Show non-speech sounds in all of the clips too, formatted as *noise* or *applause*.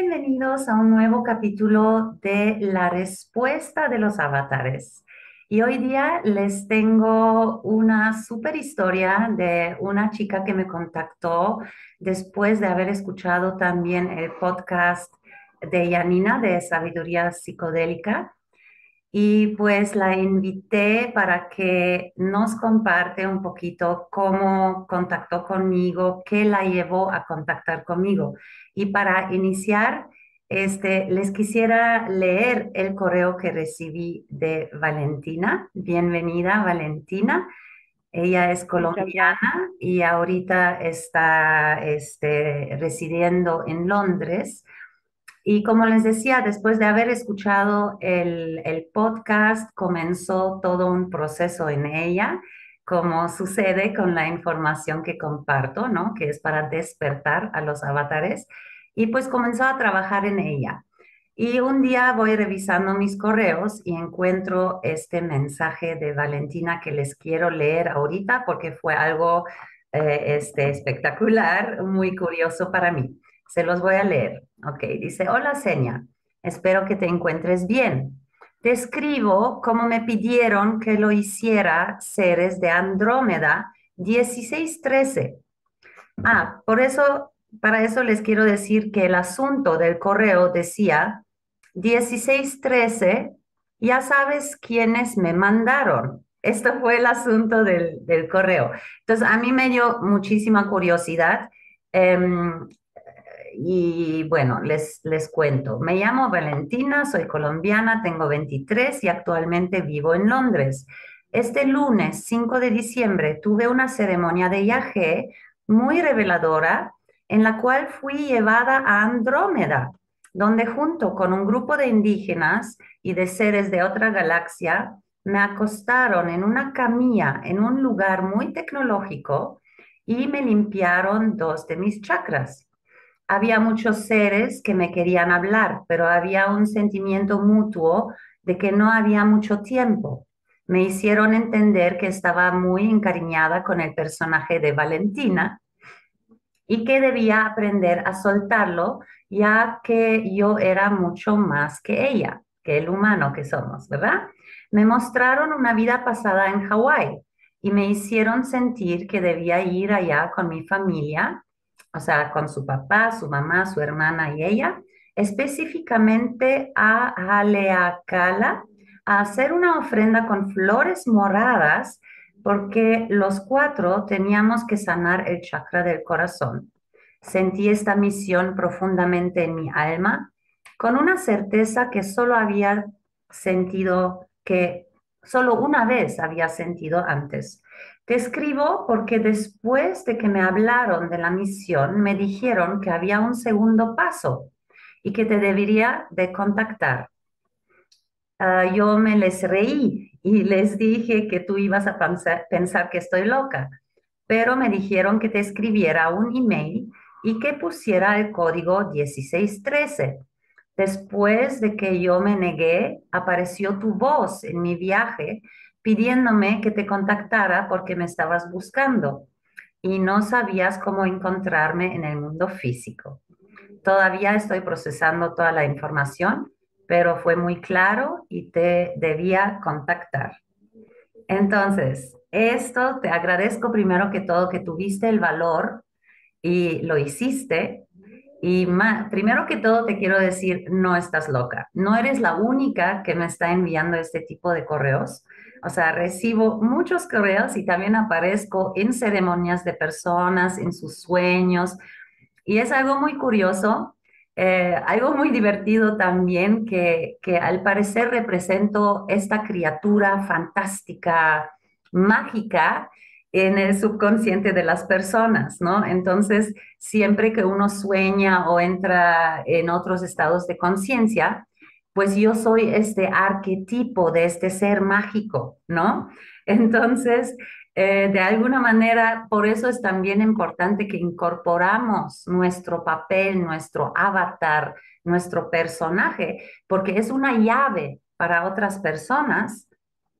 bienvenidos a un nuevo capítulo de La respuesta de los avatares. Y hoy día les tengo una super historia de una chica que me contactó después de haber escuchado también el podcast de Yanina de Sabiduría Psicodélica. Y pues la invité para que nos comparte un poquito cómo contactó conmigo, qué la llevó a contactar conmigo. Y para iniciar, este, les quisiera leer el correo que recibí de Valentina. Bienvenida, Valentina. Ella es colombiana y ahorita está este, residiendo en Londres. Y como les decía, después de haber escuchado el, el podcast, comenzó todo un proceso en ella, como sucede con la información que comparto, ¿no? Que es para despertar a los avatares. Y pues comenzó a trabajar en ella. Y un día voy revisando mis correos y encuentro este mensaje de Valentina que les quiero leer ahorita porque fue algo eh, este, espectacular, muy curioso para mí. Se los voy a leer. Ok, dice, hola Seña, espero que te encuentres bien. Te escribo me pidieron que lo hiciera seres de Andrómeda 1613. Ah, por eso, para eso les quiero decir que el asunto del correo decía 1613, ya sabes quiénes me mandaron. Esto fue el asunto del, del correo. Entonces, a mí me dio muchísima curiosidad. Em, y bueno, les, les cuento. Me llamo Valentina, soy colombiana, tengo 23 y actualmente vivo en Londres. Este lunes 5 de diciembre tuve una ceremonia de viaje muy reveladora en la cual fui llevada a Andrómeda, donde junto con un grupo de indígenas y de seres de otra galaxia me acostaron en una camilla en un lugar muy tecnológico y me limpiaron dos de mis chakras había muchos seres que me querían hablar, pero había un sentimiento mutuo de que no había mucho tiempo. Me hicieron entender que estaba muy encariñada con el personaje de Valentina y que debía aprender a soltarlo, ya que yo era mucho más que ella, que el humano que somos, ¿verdad? Me mostraron una vida pasada en Hawái y me hicieron sentir que debía ir allá con mi familia o sea, con su papá, su mamá, su hermana y ella, específicamente a Haleakala, a hacer una ofrenda con flores moradas, porque los cuatro teníamos que sanar el chakra del corazón. Sentí esta misión profundamente en mi alma, con una certeza que solo había sentido, que solo una vez había sentido antes. Te escribo porque después de que me hablaron de la misión, me dijeron que había un segundo paso y que te debería de contactar. Ah, yo me les reí y les dije que tú ibas a pensar, pensar que estoy loca, pero me dijeron que te escribiera un email y que pusiera el código 1613. Después de que yo me negué, apareció tu voz en mi viaje pidiéndome que te contactara porque me estabas buscando y no sabías cómo encontrarme en el mundo físico. Todavía estoy procesando toda la información, pero fue muy claro y te debía contactar. Entonces, esto te agradezco primero que todo que tuviste el valor y lo hiciste. Y primero que todo te quiero decir, no estás loca. No eres la única que me está enviando este tipo de correos. O sea, recibo muchos correos y también aparezco en ceremonias de personas, en sus sueños. Y es algo muy curioso, eh, algo muy divertido también, que, que al parecer represento esta criatura fantástica, mágica, en el subconsciente de las personas, ¿no? Entonces, siempre que uno sueña o entra en otros estados de conciencia, pues yo soy este arquetipo de este ser mágico, ¿no? Entonces, eh, de alguna manera, por eso es también importante que incorporamos nuestro papel, nuestro avatar, nuestro personaje, porque es una llave para otras personas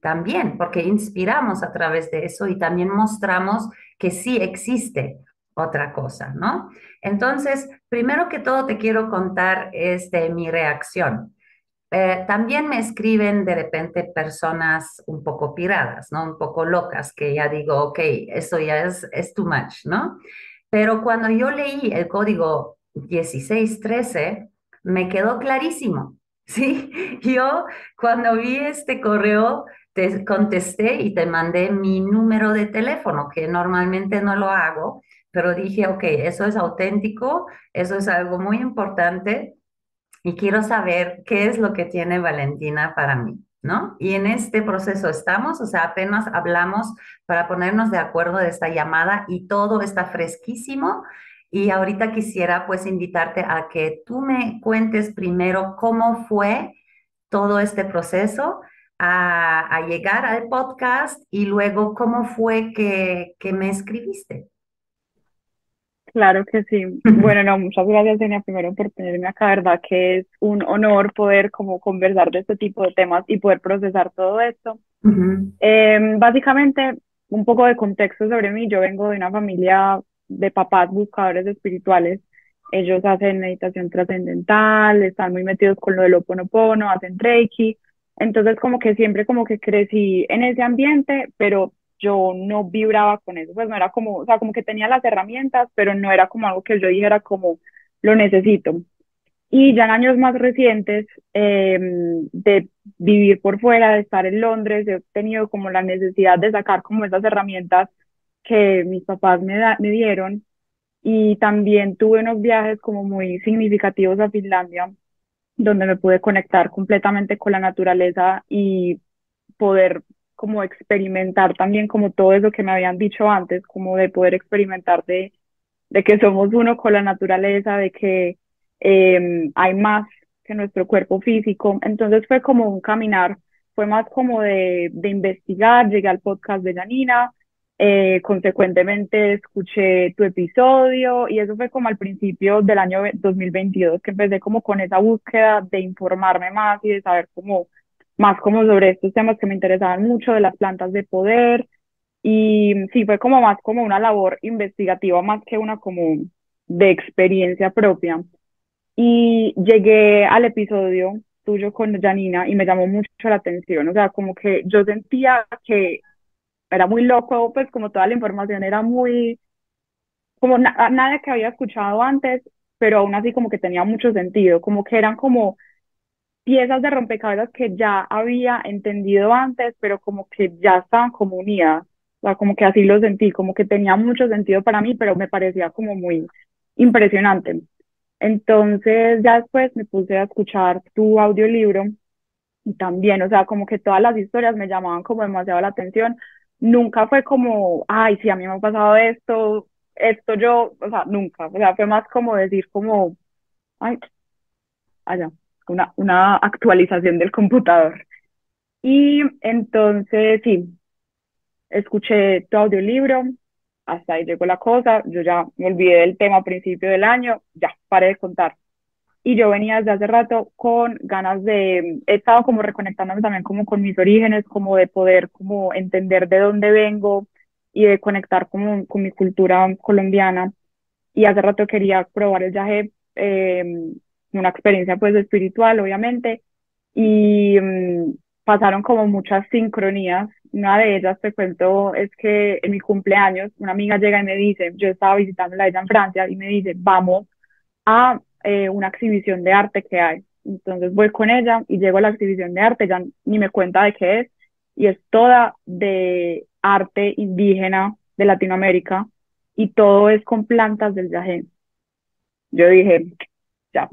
también, porque inspiramos a través de eso y también mostramos que sí existe otra cosa, ¿no? Entonces, primero que todo te quiero contar este, mi reacción. Eh, también me escriben de repente personas un poco piradas, ¿no? Un poco locas, que ya digo, ok, eso ya es, es too much, ¿no? Pero cuando yo leí el código 1613, me quedó clarísimo, *laughs* ¿sí? Yo cuando vi este correo, te contesté y te mandé mi número de teléfono, que normalmente no lo hago, pero dije, ok, eso es auténtico, eso es algo muy importante y quiero saber qué es lo que tiene Valentina para mí, ¿no? Y en este proceso estamos, o sea, apenas hablamos para ponernos de acuerdo de esta llamada y todo está fresquísimo. Y ahorita quisiera pues invitarte a que tú me cuentes primero cómo fue todo este proceso a, llegar al podcast y luego cómo fue que, que me escribiste. Claro que sí. Bueno, no, muchas gracias, Enia, primero por tenerme acá, verdad que es un honor poder como conversar de este tipo de temas y poder procesar todo esto. Em, básicamente, un poco de contexto sobre mí, yo vengo de una familia de papás buscadores espirituales. Ellos hacen meditación trascendental, están muy metidos con lo del Oponopono, hacen Reiki. Entonces, como que siempre como que crecí en ese ambiente, pero yo no vibraba con eso, pues no era como, o sea, como que tenía las herramientas, pero no era como algo que yo dijera como lo necesito. Y ya en años más recientes em, de vivir por fuera, de estar en Londres, he tenido como la necesidad de sacar como esas herramientas que mis papás me, me dieron. Y también tuve unos viajes como muy significativos a Finlandia, donde me pude conectar completamente con la naturaleza y poder como experimentar también como todo eso que me habían dicho antes, como de poder experimentar de, de que somos uno con la naturaleza, de que em, hay más que nuestro cuerpo físico. Entonces fue como un caminar, fue más como de, de investigar, llegué al podcast de Janina, eh, consecuentemente escuché tu episodio y eso fue como al principio del año 2022 que empecé como con esa búsqueda de informarme más y de saber cómo más como sobre estos temas que me interesaban mucho de las plantas de poder. Y sí fue como más como una labor investigativa más que una como de experiencia propia. Y llegué al episodio tuyo con Janina y me llamó mucho la atención, o sea, como que yo sentía que era muy loco, pues como toda la información era muy, como nada que había escuchado antes, pero aún así como que tenía mucho sentido, como que eran como piezas de rompecabezas que ya había entendido antes, pero como que ya estaban como unidas, o sea, como que así lo sentí, como que tenía mucho sentido para mí, pero me parecía como muy impresionante. Entonces ya después me puse a escuchar tu audiolibro y también, o sea, como que todas las historias me llamaban como demasiado la atención. Nunca fue como, ay, sí, a mí me ha pasado esto, esto yo, o sea, nunca, o sea, fue más como decir como, ay, allá una, una actualización del computador. Y entonces, sí, escuché tu audiolibro, hasta ahí llegó la cosa, yo ya me olvidé del tema a principio del año, ya paré de contar. Y yo venía desde hace rato con ganas de, he estado como reconectándome también como con mis orígenes, como de poder como entender de dónde vengo y de conectar como con mi cultura colombiana. Y hace rato quería probar el viaje eh, una experiencia pues espiritual, obviamente, y mm, pasaron como muchas sincronías. Una de ellas, te cuento, es que en mi cumpleaños una amiga llega y me dice, yo estaba visitando la ella en Francia, y me dice, vamos a eh, una exhibición de arte que hay. Entonces voy con ella y llego a la exhibición de arte, ya ni me cuenta de qué es, y es toda de arte indígena de Latinoamérica, y todo es con plantas del yajé. Yo dije, ya,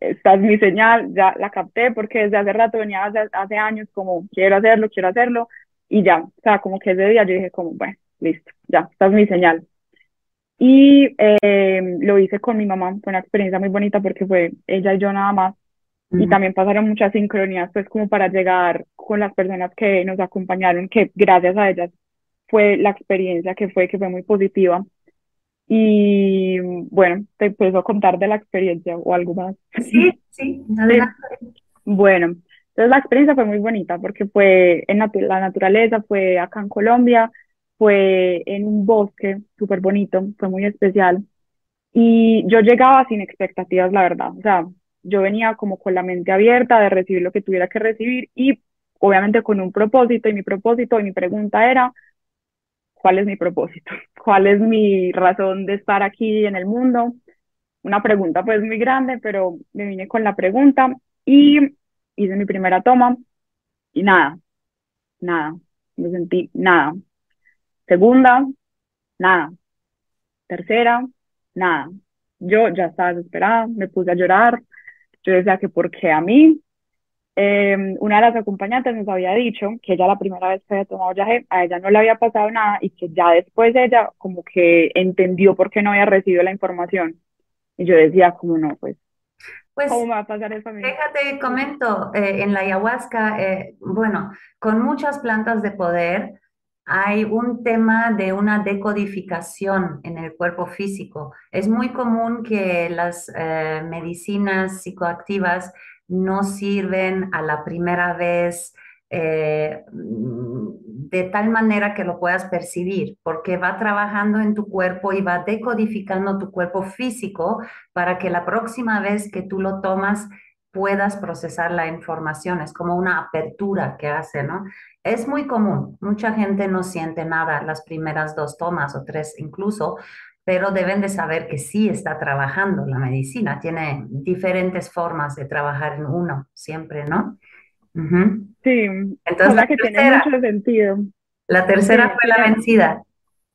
esta es mi señal, ya la capté porque desde hace rato venía hace, hace años como quiero hacerlo, quiero hacerlo y ya, o sea, como que ese día yo dije como, bueno, listo, ya, esta es mi señal. Y eh, lo hice con mi mamá, fue una experiencia muy bonita porque fue ella y yo nada más. Y también pasaron muchas sincronías, pues como para llegar con las personas que nos acompañaron, que gracias a ellas fue la experiencia que fue, que fue muy positiva. Y bueno, te empiezo a contar de la experiencia o algo más. Sí, sí, Bueno, entonces la experiencia fue muy bonita porque fue en la naturaleza, fue acá en Colombia fue en un bosque súper bonito, fue muy especial. Y yo llegaba sin expectativas, la verdad. O sea, yo venía como con la mente abierta de recibir lo que tuviera que recibir y obviamente con un propósito. Y mi propósito y mi pregunta era, ¿cuál es mi propósito? *laughs* ¿Cuál es mi razón de estar aquí en el mundo? Una pregunta pues muy grande, pero me vine con la pregunta y hice mi primera toma y nada, nada, no sentí nada. Segunda, nada. Tercera, nada. Yo ya estaba desesperada, me puse a llorar. Yo decía que por qué a mí. Em, una de las acompañantes nos había dicho que ella la primera vez que había tomado viaje, a ella no le había pasado nada y que ya después ella como que entendió por qué no había recibido la información. Y yo decía, como no, pues pues ¿Cómo va a pasar eso a mí? Déjate, comento, eh, en la ayahuasca, eh, bueno, con muchas plantas de poder hay un tema de una decodificación en el cuerpo físico. Es muy común que las eh, medicinas psicoactivas no sirven a la primera vez eh, de tal manera que lo puedas percibir, porque va trabajando en tu cuerpo y va decodificando tu cuerpo físico para que la próxima vez que tú lo tomas puedas procesar la información. Es como una apertura que hace, ¿no? Es muy común. Mucha gente no siente nada las primeras dos tomas o tres incluso, pero deben de saber que sí está trabajando la medicina. Tiene diferentes formas de trabajar en uno siempre, ¿no? Sí, entonces la que tiene mucho sentido. La tercera fue la vencida.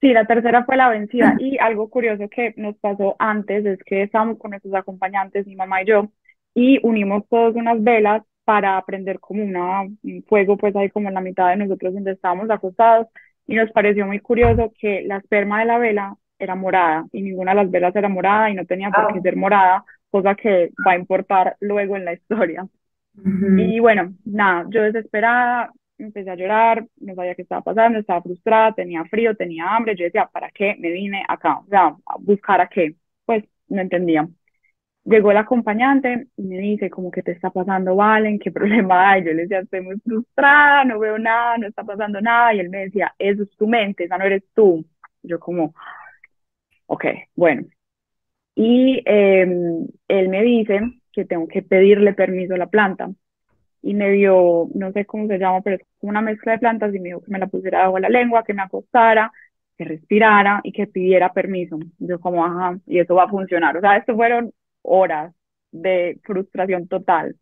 Sí, la tercera fue la vencida. Y algo curioso que nos pasó antes es que estábamos con nuestros acompañantes, mi mamá y yo, y unimos todos unas velas para prender como una, un fuego, pues ahí como en la mitad de nosotros donde estábamos acostados. Y nos pareció muy curioso que la esperma de la vela era morada y ninguna de las velas era morada y no tenía por qué ser morada, cosa que va a importar luego en la historia. Y bueno, nada, yo desesperada, empecé a llorar, no sabía qué estaba pasando, estaba frustrada, tenía frío, tenía hambre, yo decía, ¿para qué me vine acá? O sea, a buscar a qué, pues no entendía. Llegó el acompañante y me dice, como que te está pasando, Valen, ¿qué *laughs* problema hay? Yo le decía, estoy muy frustrada, no veo nada, no está pasando nada, y él me decía, eso es tu mente, esa no eres tú. Yo como, ok, bueno. Y em, él me dice que tengo que pedirle permiso a la planta. Y me dio, no sé cómo se llama, pero es como una mezcla de plantas y me dijo que me la pusiera debajo de la lengua, que me acostara, que respirara y que pidiera permiso. Yo como, ajá, y eso va a funcionar. O sea, esto fueron horas de frustración total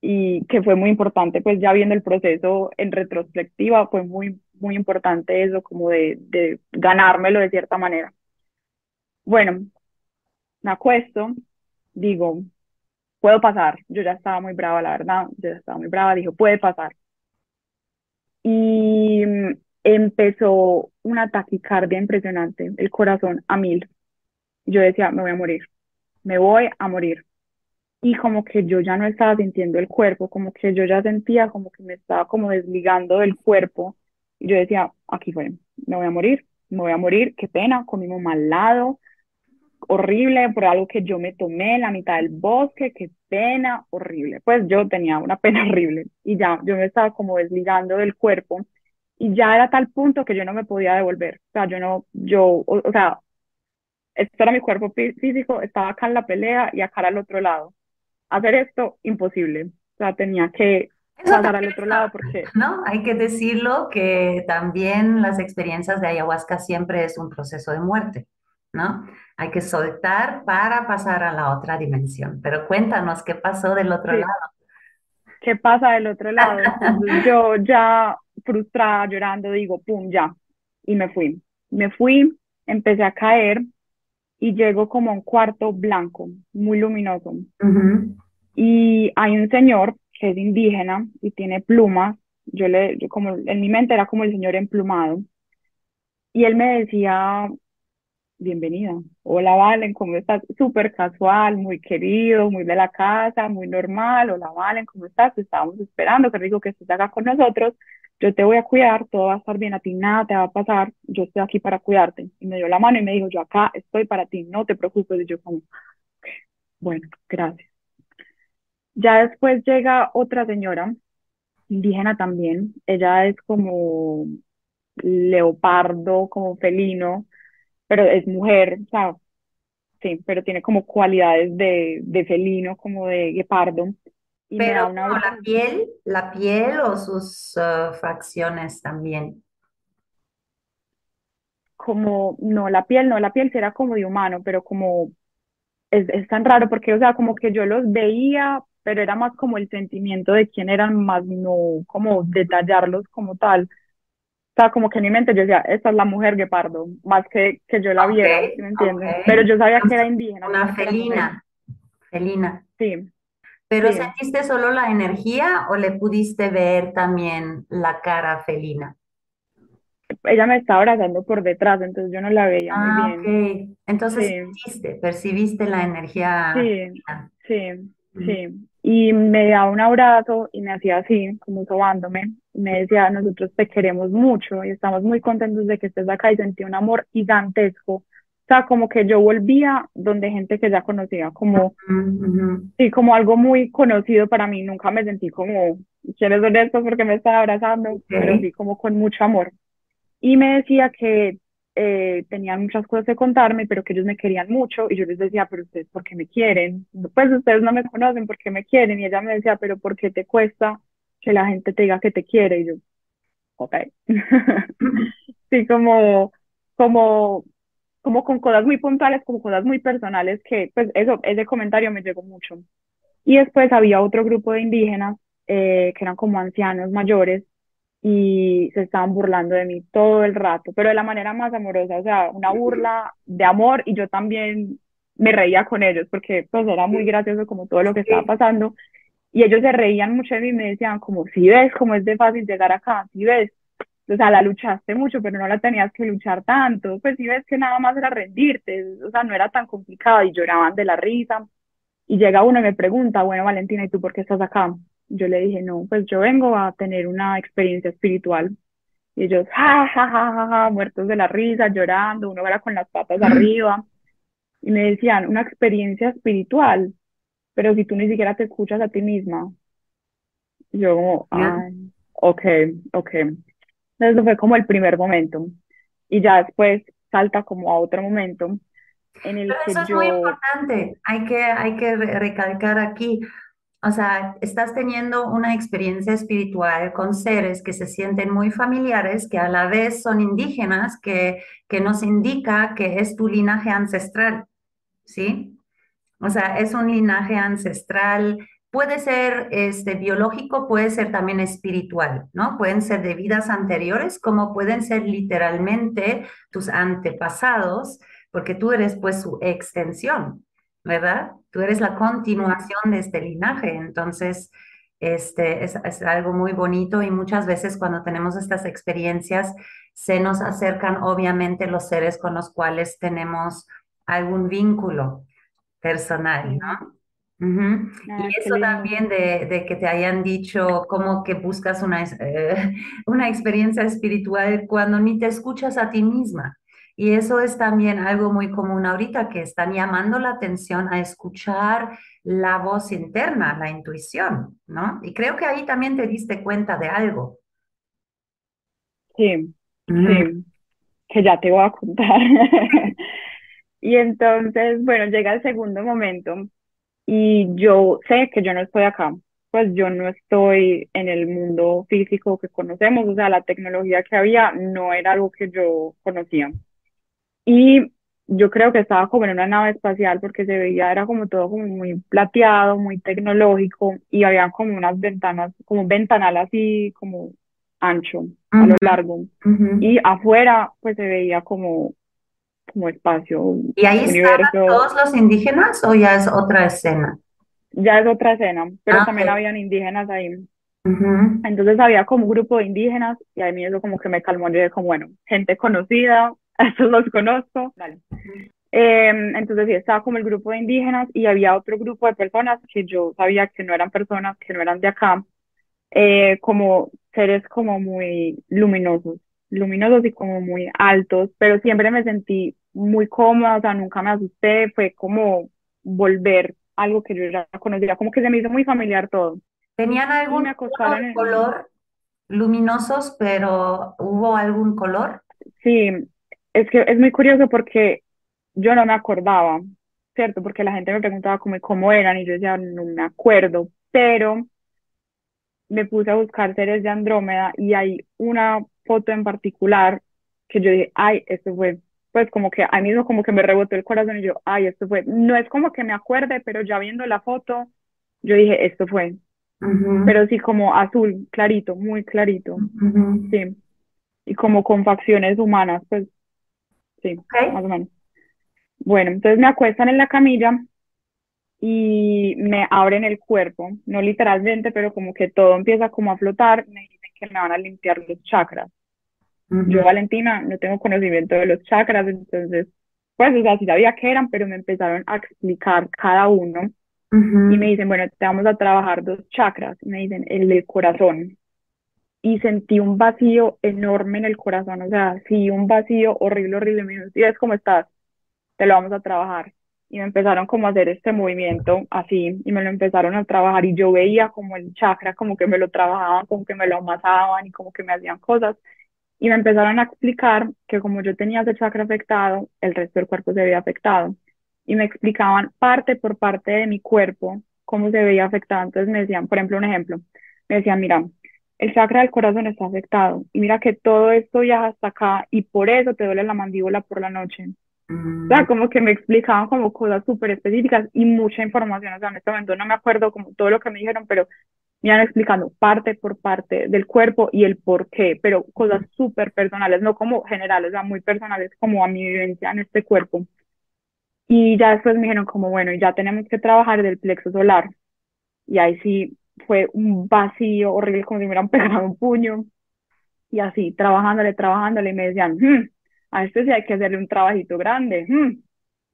y que fue muy importante, pues ya viendo el proceso en retrospectiva, fue muy, muy importante eso, como de, de ganármelo de cierta manera. Bueno, me acuesto, digo, puedo pasar. Yo ya estaba muy brava, la verdad, yo ya estaba muy brava, dijo, puede pasar. Y mm, empezó una taquicardia impresionante, el corazón a mil. Yo decía, me voy a morir, me voy a morir. Y como que yo ya no estaba sintiendo el cuerpo, como que yo ya sentía como que me estaba como desligando del cuerpo. Y yo decía, aquí fue, me voy a morir, me voy a morir, qué pena, comimos mal lado, horrible por algo que yo me tomé en la mitad del bosque, qué pena, horrible. Pues yo tenía una pena *laughs* horrible y ya, yo me estaba como desligando del cuerpo y ya era tal punto que yo no me podía devolver. O sea, yo no, yo, o, sea, esto era mi cuerpo físico, estaba acá en la pelea y acá al otro lado. Hacer esto, imposible. O sea, tenía que pasar al otro lado porque... No, hay que decirlo que también las experiencias de ayahuasca siempre es un proceso de muerte, ¿no? Hay que soltar para pasar a la otra dimensión. Pero cuéntanos qué pasó del otro lado. ¿Qué pasa del otro lado? *laughs* yo ya frustrada, llorando, digo, pum, ya. Y me fui. Me fui, empecé a caer y llego como a un cuarto blanco, muy luminoso. Y hay un señor que es indígena y tiene plumas. Yo le, yo como en mi mente era como el señor emplumado. Y él me decía, bienvenida. Hola Valen, ¿cómo estás? Súper casual, muy querido, muy de la casa, muy normal. Hola Valen, ¿cómo estás? Te estábamos esperando, qué rico que estés acá con nosotros. Yo te voy a cuidar, todo va a estar bien, a ti nada te va a pasar, yo estoy aquí para cuidarte. Y me dio la mano y me dijo, yo acá estoy para ti, no te preocupes. Y yo como, bueno, gracias. Ya después llega otra señora, indígena también, ella es como leopardo, como felino, pero es mujer, o sea, sí, pero tiene como cualidades de, de felino, como de guepardo. Y pero me da una la piel, la piel o sus uh, facciones también. Como, no, la piel, no, la piel será como de humano, pero como es, es tan raro porque, o sea, como que yo los veía, pero era más como el sentimiento de quién eran, más no como detallarlos como tal. O sea, como que en mi mente yo decía, esta es la mujer guepardo, más que que yo la viera, me entiendes? Pero yo sabía que era indígena. Una felina, felina. Sí. ¿Pero sentiste solo la energía o le pudiste ver también la cara felina? Ella me estaba abrazando por detrás, entonces yo no la veía muy ah, bien. Ok. Entonces sentiste, percibiste la energía. Sí, sí, sí. Y me daba un abrazo y me hacía así, como sobándome. Y me decía, nosotros te queremos mucho y estamos muy contentos de que estés acá y sentí un amor gigantesco. O sea, como que yo volvía donde gente que ya conocía, como, sí, como algo muy conocido para mí. Nunca me sentí como, ¿quieres ver esto porque me están abrazando? Pero sí, como con mucho amor. Y me decía que eh, tenían muchas cosas que contarme, pero que ellos me querían mucho y yo les decía, pero ustedes, ¿por qué me quieren? Pues ustedes no me conocen, ¿por qué me quieren? Y ella me decía, pero ¿por qué te cuesta que la gente te diga que te quiere? Y yo, ok. *laughs* sí, como, como, como con cosas muy puntuales, como cosas muy personales que, pues eso, ese comentario me llegó mucho. Y después había otro grupo de indígenas eh, que eran como ancianos mayores y se estaban burlando de mí todo el rato, pero de la manera más amorosa, o sea, una burla de amor y yo también me reía con ellos porque pues era muy gracioso como todo lo que estaba pasando y ellos se reían mucho de mí y me decían como, si ves cómo es de fácil llegar acá, si ves, o sea, la luchaste mucho, pero no la tenías que luchar tanto, pues si ves que nada más era rendirte, o sea, no era tan complicado y lloraban de la risa. Y llega uno y me pregunta, bueno, Valentina, ¿y tú por qué estás acá? Yo le dije, no, pues yo vengo a tener una experiencia espiritual. Y ellos, ja, ja, ja, ja, ja, muertos de la risa, llorando, uno era con las patas arriba. Y me decían, una experiencia espiritual, pero si tú ni siquiera te escuchas a ti misma. yo como, ah, ok, ok. Entonces fue como el primer momento. Y ya después salta como a otro momento en el que eso es muy importante. Hay que, hay que recalcar aquí. O sea, estás teniendo una experiencia espiritual con seres que se sienten muy familiares, que a la vez son indígenas, que, que nos indica que es tu linaje ancestral, ¿sí? O sea, es un linaje ancestral, puede ser este, biológico, puede ser también espiritual, ¿no? Pueden ser de vidas anteriores, como pueden ser literalmente tus antepasados, porque tú eres pues su extensión. ¿verdad? Tú eres la continuación de este linaje, entonces este, es, es, algo muy bonito y muchas veces cuando tenemos estas experiencias se nos acercan obviamente los seres con los cuales tenemos algún vínculo personal, ¿no? Ah, y eso también de, de, que te hayan dicho como que buscas una, eh, *laughs* una experiencia espiritual cuando ni te escuchas a ti misma. Y eso es también algo muy común ahorita, que están llamando la atención a escuchar la voz interna, la intuición, ¿no? Y creo que ahí también te diste cuenta de algo. Sí, sí, que ya te voy a contar. *laughs* y entonces, bueno, llega el segundo momento y yo sé que yo no estoy acá, pues yo no estoy en el mundo físico que conocemos, o sea, la tecnología que había no era algo que yo conocía. Y yo creo que estaba como en una nave espacial porque se veía, era como todo como muy plateado, muy tecnológico y había como unas ventanas, como un ventanal así como ancho, a lo largo. Y afuera pues se veía como, como espacio. ¿Y ahí estaban todos los indígenas o ya es otra escena? Ya es otra escena, pero ah, también habían indígenas ahí. Entonces había como un grupo de indígenas y a mí eso como que me calmó y dije como, bueno, gente conocida, *laughs* estos los conozco. Vale. Em, entonces sí, estaba como el grupo de indígenas y había otro grupo de personas que yo sabía que no eran personas, que no eran de acá, eh, como seres como muy luminosos, luminosos y como muy altos, pero siempre me sentí muy cómoda, o sea, nunca me asusté, fue como volver algo que yo ya conocía, como que se me hizo muy familiar todo. ¿Tenían algún color luminosos, pero ¿hubo algún color? Sí, es que es muy curioso porque yo no me acordaba, ¿cierto? Porque la gente me preguntaba cómo, cómo eran y yo decía, no me acuerdo, pero me puse a buscar seres de Andrómeda y hay una foto en particular que yo dije, ay, esto fue, pues como que a mí mismo como que me rebotó el corazón y yo, ay, esto fue, no es como que me acuerde, pero ya viendo la foto, yo dije, esto fue, pero sí como azul, clarito, muy clarito, sí, y como con facciones humanas, pues sí, más o menos. Bueno, entonces me acuestan en la camilla y me abren el cuerpo, no literalmente, pero como que todo empieza como a flotar, me dicen que me van a limpiar los chakras. Yo, Valentina, no tengo conocimiento de los chakras, entonces, pues, o sea, sí sabía qué eran, pero me empezaron a explicar cada uno y me dicen, bueno, te vamos a trabajar dos chakras, me dicen, el del corazón. Y sentí un vacío enorme en el corazón, o sea, sí, un vacío horrible, horrible. Me dijeron, ¿y cómo estás? Te lo vamos a trabajar y me empezaron como a hacer este movimiento así y me lo empezaron a trabajar y yo veía como el chakra como que me lo trabajaban, como que me lo amasaban y como que me hacían cosas y me empezaron a explicar que como yo tenía ese chakra afectado, el resto del cuerpo se veía afectado y me explicaban parte por parte de mi cuerpo cómo se veía afectado. Entonces me decían, por ejemplo, un ejemplo, me decían, mira, el chakra del corazón está afectado y mira que todo esto viaja hasta acá y por eso te duele la mandíbula por la noche o sea, como que me explicaban como cosas súper específicas y mucha información. O sea, en este momento no me acuerdo como todo lo que me dijeron, pero me iban explicando parte por parte del cuerpo y el por qué, pero cosas súper personales, no como generales, o sea, muy personales, como a mi vivencia en este cuerpo. Y ya después me dijeron como, bueno, ya tenemos que trabajar del plexo solar. Y ahí sí fue un vacío horrible, como si me hubieran *laughs* pegado un puño. Y así, trabajándole, trabajándole, y me decían, hmm, a este sí hay que hacerle un trabajito grande, hmm,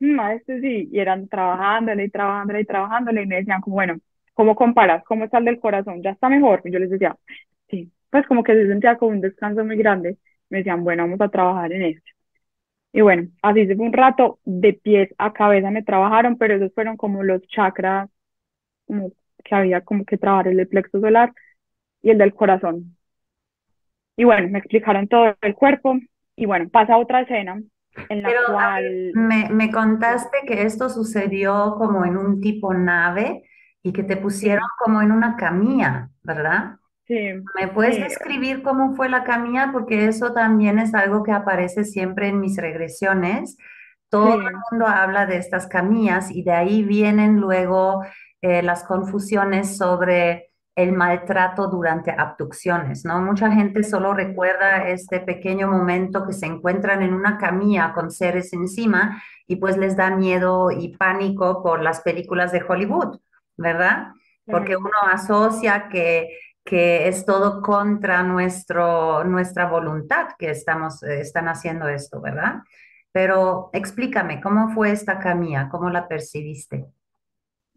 hmm, a este sí, y eran trabajándole y trabajándole y trabajándole, y me decían como, bueno, ¿cómo comparas? ¿Cómo está el del corazón? ¿Ya está mejor? Y yo les decía, sí, pues como que se sentía como un descanso muy grande, me decían, bueno, vamos a trabajar en esto. Y bueno, así se un rato, de pies a cabeza me trabajaron, pero esos fueron como los chakras, como que había como que trabajar el del plexo solar y el del corazón. Y bueno, me explicaron todo el cuerpo, y bueno, pasa otra escena en la cual... Me, me, contaste que esto sucedió como en un tipo nave y que te pusieron como en una camilla, ¿verdad? Sí. ¿Me puedes describir cómo fue la camilla? Porque eso también es algo que aparece siempre en mis regresiones. Todo el mundo habla de estas camillas y de ahí vienen luego eh, las confusiones sobre el maltrato durante abducciones, ¿no? Mucha gente solo recuerda este pequeño momento que se encuentran en una camilla con seres encima y pues les da miedo y pánico por las películas de Hollywood, ¿verdad? Porque uno asocia que, que es todo contra nuestro, nuestra voluntad que estamos, eh, están haciendo esto, ¿verdad? Pero explícame, ¿cómo fue esta camilla? ¿Cómo la percibiste?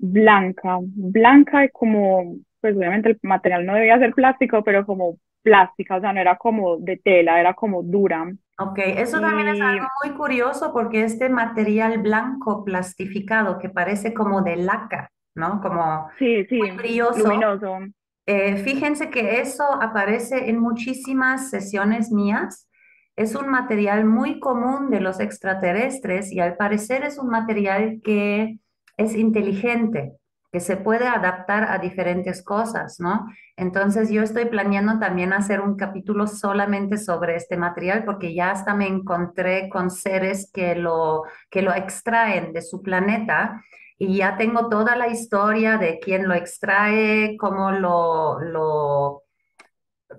Blanca, blanca y como pues obviamente el material no debía ser plástico, pero como plástica, o sea, no era como de tela, era como dura. Ok, eso también es algo muy curioso porque este material blanco plastificado que parece como de laca, ¿no? Como sí, sí, muy brilloso. luminoso. Eh, fíjense que eso aparece en muchísimas sesiones mías. Es un material muy común de los extraterrestres y al parecer es un material que es inteligente que se puede adaptar a diferentes cosas, ¿no? Entonces yo estoy planeando también hacer un capítulo solamente sobre este material porque ya hasta me encontré con seres que lo, que lo extraen de su planeta y ya tengo toda la historia de quién lo extrae, cómo lo, lo,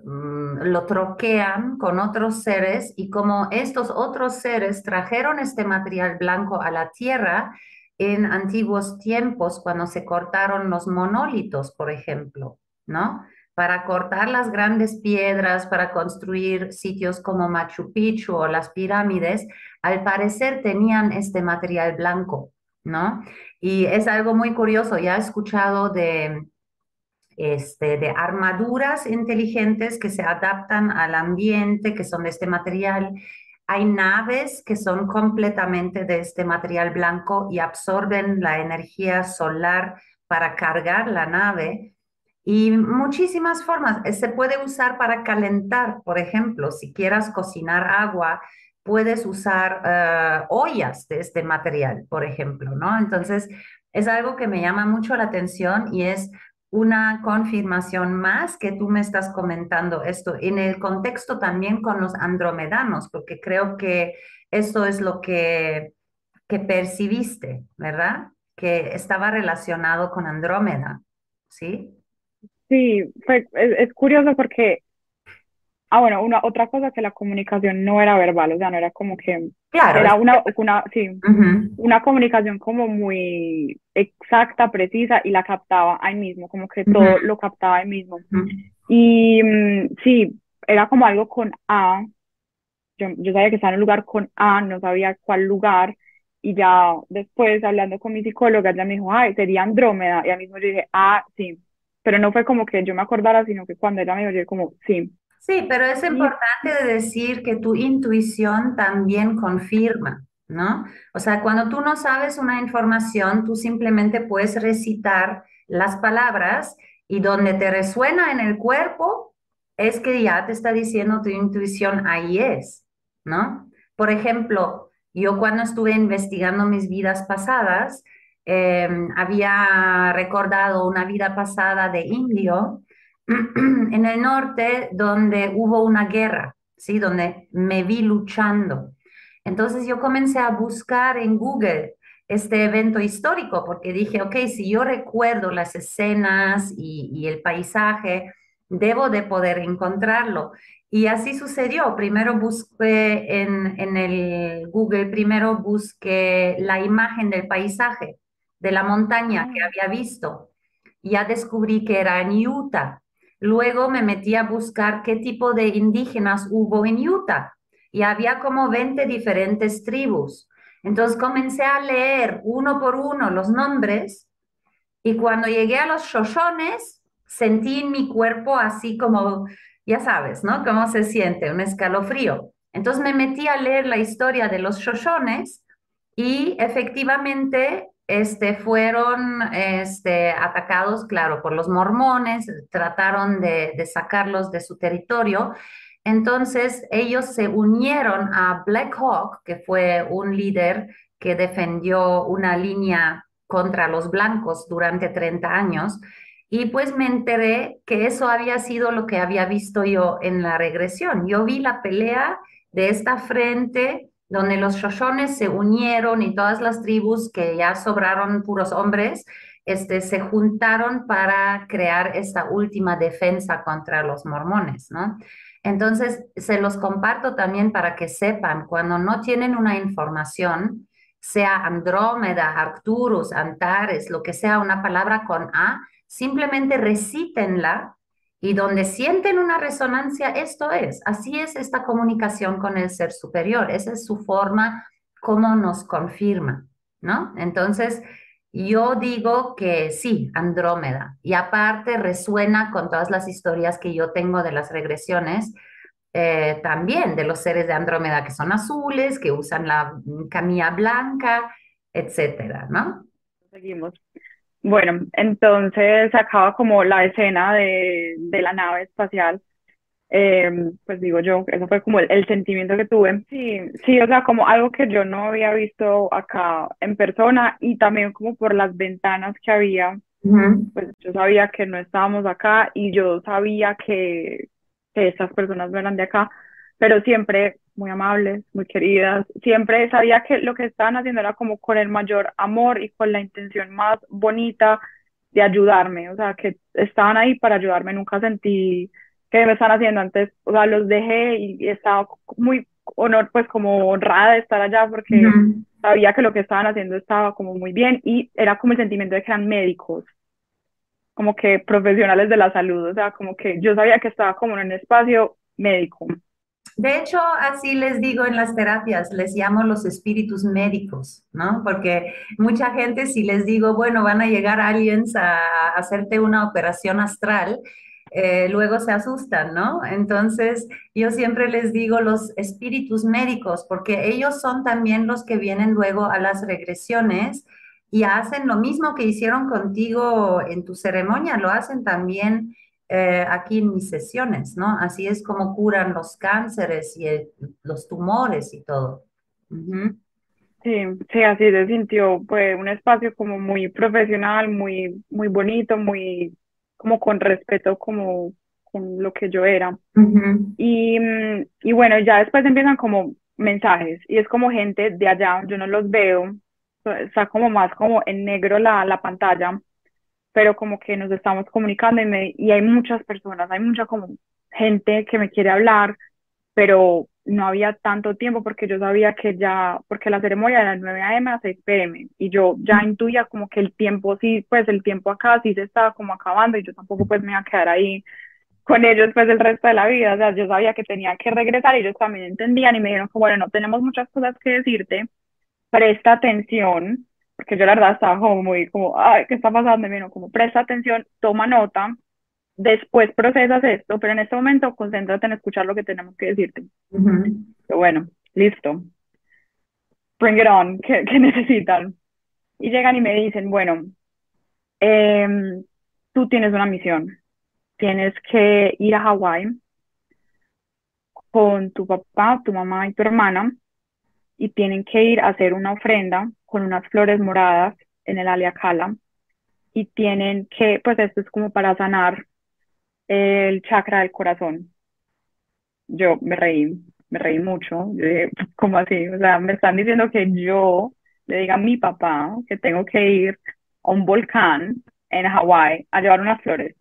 mm, lo troquean con otros seres y cómo estos otros seres trajeron este material blanco a la Tierra en antiguos tiempos cuando se cortaron los monolitos, por ejemplo, ¿no? Para cortar las grandes piedras, para construir sitios como Machu Picchu o las pirámides, al parecer tenían este material blanco, ¿no? Y es algo muy curioso, ya he escuchado de, este, de armaduras inteligentes que se adaptan al ambiente, que son de este material, hay naves que son completamente de este material blanco y absorben la energía solar para cargar la nave. y muchísimas formas. Eh, se puede usar para calentar, por ejemplo, si quieras cocinar agua, puedes usar eh, ollas de este material, por ejemplo, ¿no? Entonces, es algo que me llama mucho la atención y es una confirmación más que tú me estás comentando esto en el contexto también con los andromedanos, porque creo que esto es lo que, que percibiste, ¿verdad? Que estaba relacionado con Andrómeda, ¿sí? Sí, fue, es, curioso porque, ah, bueno, una otra cosa que la comunicación no era verbal, o sea, no era como que, claro, era una, una, sí, una comunicación como muy exacta, precisa, y la captaba ahí mismo, como que todo lo captaba ahí mismo. Y mm, sí, era como algo con A, yo, yo sabía que estaba en un lugar con A, no sabía cuál lugar, y ya después hablando con mi psicóloga, ella me dijo, ay, sería Andrómeda, y a mismo yo dije, ah, sí, pero no fue como que yo me acordara, sino que cuando ella me dijo, yo como, sí. Sí, pero es importante decir que tu intuición también confirma, ¿no? O sea, cuando tú no sabes una información, tú simplemente puedes recitar las palabras y donde te resuena en el cuerpo, es que ya te está diciendo tu intuición, ahí es, ¿no? Por ejemplo, yo cuando estuve investigando mis vidas pasadas, Em, había recordado una vida pasada de indio *clears throat* en el norte donde hubo una guerra, ¿sí? Donde me vi luchando. Entonces yo comencé a buscar en Google este evento histórico porque dije, ok, si yo recuerdo las escenas y, el paisaje, debo de poder encontrarlo. Y así sucedió. Primero busqué en, en el Google, primero busqué la imagen del paisaje de la montaña que ah. había visto. Ya descubrí que era en Utah. Luego me metí a buscar qué tipo de indígenas hubo en Utah y había como 20 diferentes tribus. Entonces comencé a leer uno por uno los nombres y cuando llegué a los Shoshones sentí en mi cuerpo así como, ya sabes, ¿no? Cómo se siente, un escalofrío. Entonces me metí a leer la historia de los Shoshones y efectivamente este, fueron este, atacados, claro, por los mormones, trataron de, de, sacarlos de su territorio. Entonces ellos se unieron a Black Hawk, que fue un líder que defendió una línea contra los blancos durante 30 años. Y pues me enteré que eso había sido lo que había visto yo en la regresión. Yo vi la pelea de esta frente donde los Shoshones se unieron y todas las tribus que ya sobraron puros hombres, este, se juntaron para crear esta última defensa contra los mormones, ¿no? Entonces, se los comparto también para que sepan, cuando no tienen una información, sea Andrómeda, Arcturus, Antares, lo que sea una palabra con A, simplemente recítenla y donde sienten una resonancia, esto es, así es esta comunicación con el ser superior, esa es su forma como nos confirma, ¿no? Entonces, yo digo que sí, Andrómeda, y aparte resuena con todas las historias que yo tengo de las regresiones, eh, también de los seres de Andrómeda que son azules, que usan la camilla blanca, etcétera, ¿no? Seguimos. Bueno, entonces acaba como la escena de, de la nave espacial. Eh, pues digo yo, eso fue como el, sentimiento que tuve. Sí, sí, o sea, como algo que yo no había visto acá en persona y también como por las ventanas que había, pues yo sabía que no estábamos acá y yo sabía que, que estas personas no eran de acá, pero siempre muy amables, muy queridas. Siempre sabía que lo que estaban haciendo era como con el mayor amor y con la intención más bonita de ayudarme, o sea, que estaban ahí para ayudarme. Nunca sentí que me están haciendo antes, o sea, los dejé y, estaba muy honor, pues como honrada de estar allá porque sabía que lo que estaban haciendo estaba como muy bien y era como el sentimiento de que eran médicos, como que profesionales de la salud, o sea, como que yo sabía que estaba como en un espacio médico. De hecho, así les digo en las terapias, les llamo los espíritus médicos, ¿no? Porque mucha gente si les digo, bueno, van a llegar aliens a hacerte una operación astral, eh, luego se asustan, ¿no? Entonces, yo siempre les digo los espíritus médicos, porque ellos son también los que vienen luego a las regresiones y hacen lo mismo que hicieron contigo en tu ceremonia, lo hacen también eh, aquí en mis sesiones, ¿no? Así es como curan los cánceres y los tumores y todo. Sí, sí, así se sintió, fue un espacio como muy profesional, muy, muy bonito, muy como con respeto como con lo que yo era. y, mm, y bueno, ya después empiezan como mensajes y es como gente de allá, yo no los veo, está como más como en negro la, la pantalla, pero como que nos estamos comunicando y, me, y hay muchas personas, hay mucha como gente que me quiere hablar, pero no había tanto tiempo porque yo sabía que ya, porque la ceremonia era de 9 a.m. a 6 p.m. y yo ya intuía como que el tiempo sí, pues el tiempo acá sí se estaba como acabando y yo tampoco pues me iba a quedar ahí con ellos pues el resto de la vida, o sea, yo sabía que tenía que regresar y ellos también entendían y me dijeron que bueno, no tenemos muchas cosas que decirte, presta atención, porque yo la verdad estaba como muy como, ay, ¿qué está pasando? Me como presta atención, toma nota, después procesas esto, pero en este momento concéntrate en escuchar lo que tenemos que decirte. bueno, listo. Bring it on, ¿qué, *laughs* necesitan? Y llegan y me dicen, bueno, em, tú tienes una misión, tienes que ir a Hawái con tu papá, tu mamá y tu hermana y tienen que ir a hacer una ofrenda con unas flores moradas en el Aliacala y tienen que, pues esto es como para sanar el chakra del corazón. Yo me reí, me reí mucho. Yo dije, *laughs* ¿cómo así? O sea, me están diciendo que yo le diga a mi papá que tengo que ir a un volcán en Hawái a llevar unas flores.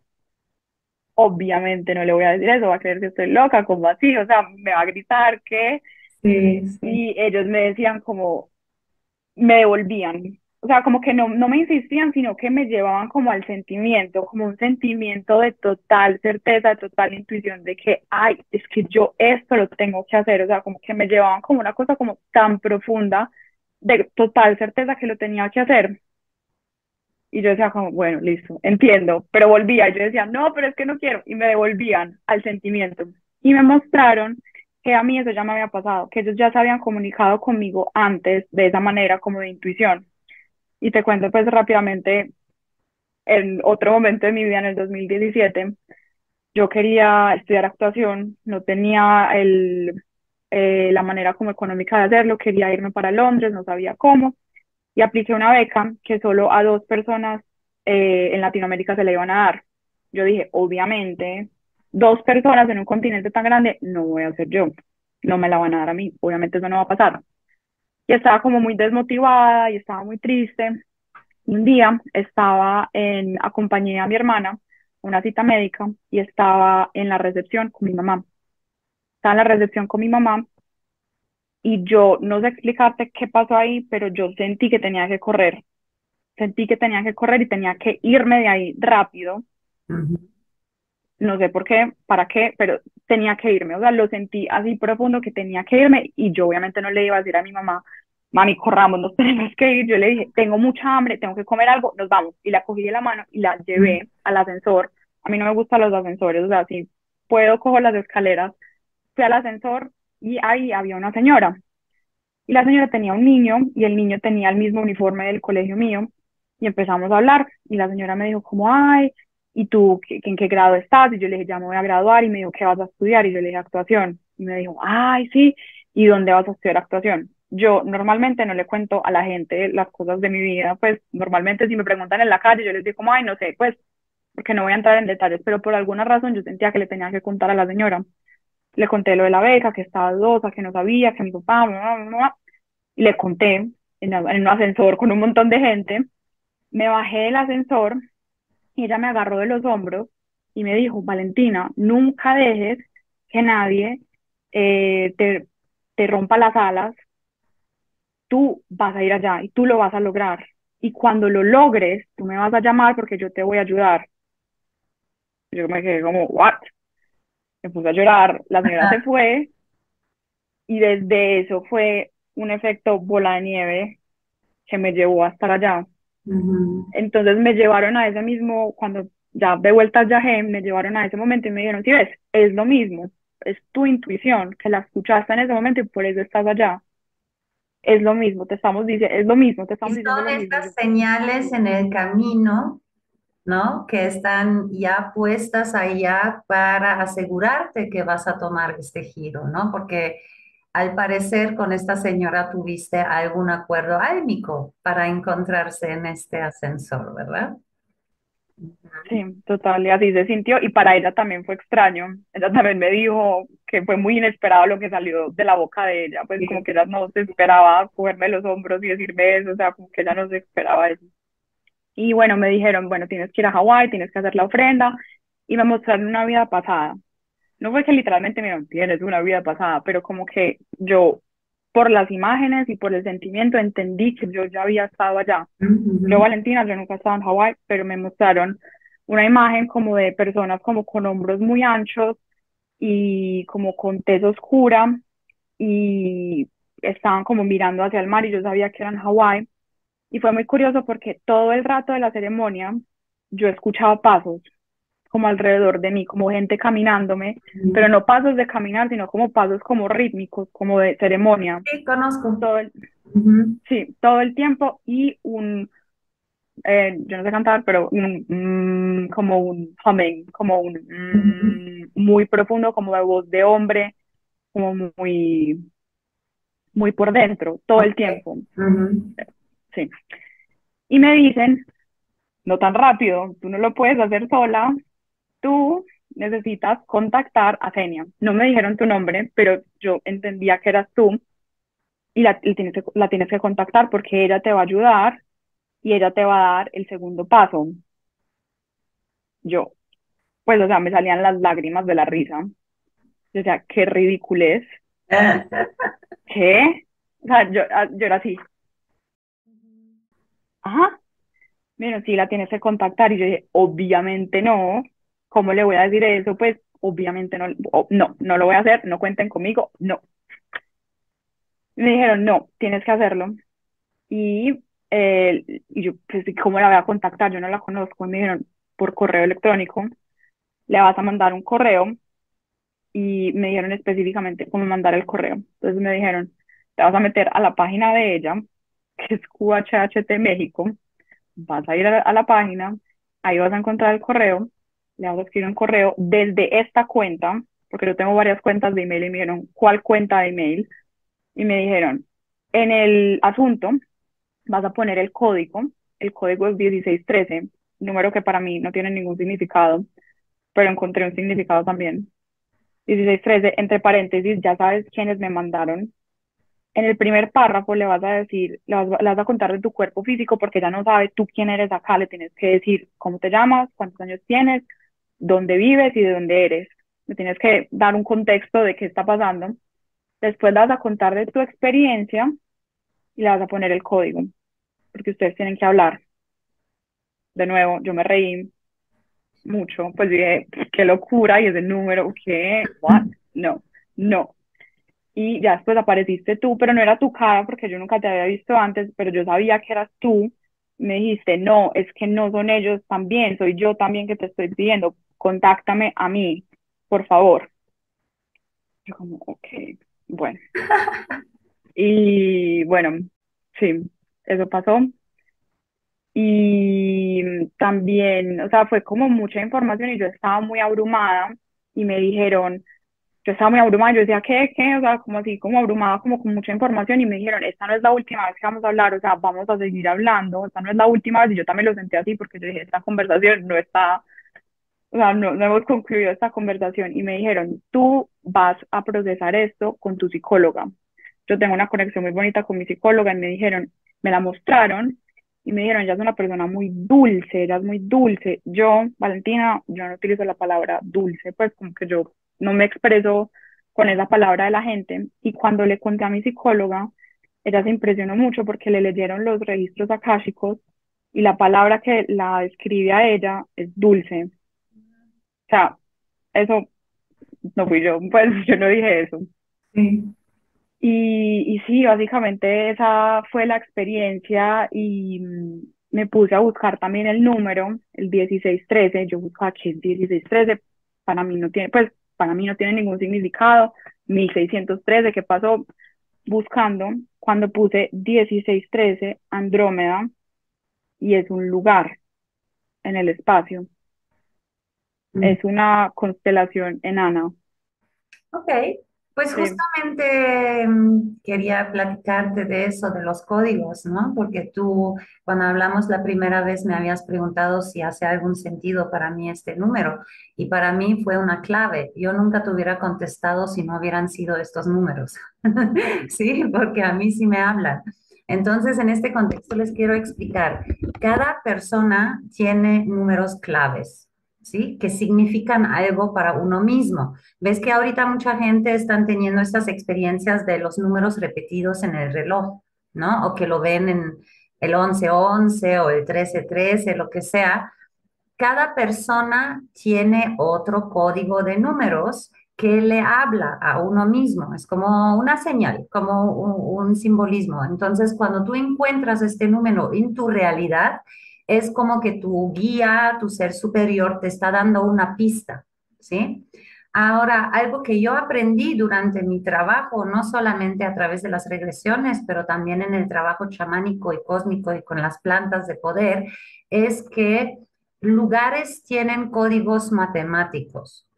Obviamente no le voy a decir eso, va a creer que estoy loca, como así, o sea, me va a gritar que... Y ellos me decían como, me devolvían, o sea, como que no, no me insistían, sino que me llevaban como al sentimiento, como un sentimiento de total certeza, de total intuición de que, ay, es que yo esto lo tengo que hacer, o sea, como que me llevaban como una cosa como tan profunda, de total certeza que lo tenía que hacer. Y yo decía como, bueno, listo, entiendo, pero volvía, yo decía, no, pero es que no quiero, y me devolvían al sentimiento. Y me mostraron que a mí eso ya me había pasado, que ellos ya se habían comunicado conmigo antes de esa manera como de intuición y te cuento pues rápidamente, en otro momento de mi vida, en el 2017, yo quería estudiar actuación, no tenía el, eh, la manera como económica de hacerlo, quería irme para Londres, no sabía cómo, y apliqué una beca que solo a dos personas eh, en Latinoamérica se le iban a dar. Yo dije, obviamente, dos personas en un continente tan grande, no voy a hacer yo, no me la van a dar a mí, obviamente eso no va a pasar y estaba como muy desmotivada y estaba muy triste. Un día estaba en, acompañé a mi hermana una cita médica y estaba en la recepción con mi mamá. Estaba en la recepción con mi mamá y yo no sé explicarte qué pasó ahí, pero yo sentí que tenía que correr. Sentí que tenía que correr y tenía que irme de ahí rápido. No sé por qué, para qué, pero tenía que irme. O sea, lo sentí así profundo que tenía que irme y yo obviamente no le iba a decir a mi mamá, mami, corramos, nos *laughs* tenemos que ir. Yo le dije, tengo mucha hambre, tengo que comer algo, nos vamos. Y la cogí de la mano y la llevé al ascensor. A mí no me gustan los ascensores, o sea, si puedo, cojo las escaleras. Fui al ascensor y ahí había una señora. Y la señora tenía un niño y el niño tenía el mismo uniforme del colegio mío. Y empezamos a hablar y la señora me dijo como, ay, ¿y tú en qué grado estás? Y yo le dije, ya me voy a graduar y me dijo, ¿qué vas a estudiar? Y yo le dije, actuación. Y me dijo, ay, sí, ¿y dónde vas a estudiar actuación? yo normalmente no le cuento a la gente las cosas de mi vida, pues normalmente si me preguntan en la calle yo les digo como, ay, no sé, pues, porque no voy a entrar en detalles, pero por alguna razón yo sentía que le tenía que contar a la señora. Le conté lo de la beca, que estaba dudosa, que no sabía, que mi papá, y le conté en, en un ascensor con un montón de gente. Me bajé del ascensor y ella me agarró de los hombros y me dijo, Valentina, nunca dejes que nadie eh, te, te rompa las alas tú vas a ir allá y tú lo vas a lograr. Y cuando lo logres, tú me vas a llamar porque yo te voy a ayudar. Yo me quedé como, ¿what? Me puse a llorar, la señora se fue y desde eso fue un efecto bola de nieve que me llevó a estar allá. Entonces me llevaron a ese mismo, cuando ya de vuelta viajé, me llevaron a ese momento y me dijeron, si ves, es lo mismo, es tu intuición, que la escuchaste en ese momento y por eso estás allá es lo mismo, te estamos diciendo, es lo mismo, te estamos diciendo. Son estas señales en el camino, ¿no? Que están ya puestas allá para asegurarte que vas a tomar este giro, ¿no? Porque al parecer con esta señora tuviste algún acuerdo álmico para encontrarse en este ascensor, ¿verdad? Sí, total, y así se sintió. Y para ella también fue extraño. Ella también me dijo que fue muy inesperado lo que salió de la boca de ella, pues como que ella no se esperaba cogerme los hombros y decirme eso, o sea, como que ella no se esperaba eso. Y bueno, me dijeron, bueno, tienes que ir a Hawái, tienes que hacer la ofrenda, y me mostraron una vida pasada. No fue que literalmente me tienes una vida pasada, pero como que yo por las imágenes y por el sentimiento entendí que yo ya había estado allá. Yo, Valentina, yo nunca he estado en Hawái, pero me mostraron una imagen como de personas como con hombros muy anchos y como con tez oscura y estaban como mirando hacia el mar y yo sabía que eran Hawái. Y fue muy curioso porque todo el rato de la ceremonia yo escuchaba pasos, como alrededor de mí, como gente caminándome, pero no pasos de caminar, sino como pasos como rítmicos, como de ceremonia. Sí, conozco. Todo el, Sí, todo el tiempo y un, eh, yo no sé cantar, pero un, mm, como un humming, como un mm, muy profundo, como de voz de hombre, como muy, muy por dentro, todo el tiempo. Sí. Y me dicen, no tan rápido, tú no lo puedes hacer sola, tú necesitas contactar a Zenia. No me dijeron tu nombre, pero yo entendía que eras tú y la, tienes que, la tienes que contactar porque ella te va a ayudar y ella te va a dar el segundo paso. Yo, pues, o sea, me salían las lágrimas de la risa. O sea, qué ridiculez. *laughs* ¿Qué? O sea, yo, ah, yo era así. Ajá. Bueno, sí, la tienes que contactar. Y yo dije, obviamente no. ¿Cómo le voy a decir eso? Pues obviamente no, no, no lo voy a hacer, no cuenten conmigo, no. Me dijeron, no, tienes que hacerlo. Y, eh, y yo, pues, ¿cómo la voy a contactar? Yo no la conozco. me dijeron, por correo electrónico, le vas a mandar un correo y me dijeron específicamente cómo mandar el correo. Entonces me dijeron, te vas a meter a la página de ella, que es QHHT México, vas a ir a la página, ahí vas a encontrar el correo le a escribir un correo desde esta cuenta, porque yo tengo varias cuentas de email y me dijeron, ¿cuál cuenta de email? Y me dijeron, en el asunto vas a poner el código, el código es 1613, número que para mí no tiene ningún significado, pero encontré un significado también. 1613, entre paréntesis, ya sabes quiénes me mandaron. En el primer párrafo le vas a decir, le vas, le vas, a contar de tu cuerpo físico porque ya no sabes tú quién eres acá, le tienes que decir cómo te llamas, cuántos años tienes, dónde vives y de dónde eres. Me tienes que dar un contexto de qué está pasando. Después vas a contar de tu experiencia y le vas a poner el código, porque ustedes tienen que hablar. De nuevo, yo me reí mucho, pues dije, qué locura, y ese número, ¿qué? What? No, no. Y ya después apareciste tú, pero no era tu cara porque yo nunca te había visto antes, pero yo sabía que eras tú. Me dijiste, no, es que no son ellos también, soy yo también que te estoy pidiendo, contáctame a mí, por favor. Yo como, ok, bueno. *laughs* y bueno, sí, eso pasó. Y también, o sea, fue como mucha información y yo estaba muy abrumada y me dijeron, yo estaba muy abrumada, yo decía, ¿qué, qué? O sea, como así, como abrumada, como con mucha información y me dijeron, esta no es la última vez que vamos a hablar, o sea, vamos a seguir hablando, esta no es la última vez y yo también lo sentí así porque yo dije, esta conversación no está o sea, no, no hemos concluido esta conversación y me dijeron, tú vas a procesar esto con tu psicóloga. Yo tengo una conexión muy bonita con mi psicóloga y me dijeron, me la mostraron y me dijeron, ella es una persona muy dulce, ella es muy dulce. Yo, Valentina, yo no utilizo la palabra dulce, pues como que yo no me expreso con esa palabra de la gente. Y cuando le conté a mi psicóloga, ella se impresionó mucho porque le leyeron los registros akáshicos y la palabra que la describe a ella es dulce. O sea, eso no fui yo, *laughs* pues yo no dije eso. Sí. Y, y sí, básicamente esa fue la experiencia y mm, me puse a buscar también el número, el 1613, yo buscaba aquí el 1613, para mí no tiene, pues para mí no tiene ningún significado, 1613, ¿qué pasó? Buscando, cuando puse 1613 Andrómeda y es un lugar en el espacio. Mm. Es una constelación enana. Ok, pues justamente mm, quería platicarte de eso, de los códigos, ¿no? Porque tú, cuando hablamos la primera vez, me habías preguntado si hace algún sentido para mí este número. Y para mí fue una clave. Yo nunca te hubiera contestado si no hubieran sido estos números. *laughs* Sí, porque a mí sí me hablan. Entonces, en este contexto les quiero explicar. Cada persona tiene números claves, ¿sí? Que significan algo para uno mismo. Ves que ahorita mucha gente están teniendo estas experiencias de los números repetidos en el reloj, ¿no? O que lo ven en el 1111 o el 1313, lo que sea. Cada persona tiene otro código de números que le habla a uno mismo. Es como una señal, como un, un simbolismo. Entonces, cuando tú encuentras este número en tu realidad, es como que tu guía, tu ser superior, te está dando una pista, ¿sí? Ahora, algo que yo aprendí durante mi trabajo, no solamente a través de las regresiones, pero también en el trabajo chamánico y cósmico y con las plantas de poder, es que lugares tienen códigos matemáticos,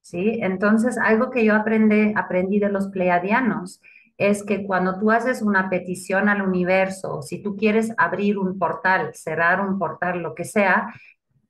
¿sí? Entonces, algo que yo aprendí, aprendí de los pleiadianos es que cuando tú haces una petición al universo, si tú quieres abrir un portal, cerrar un portal, lo que sea,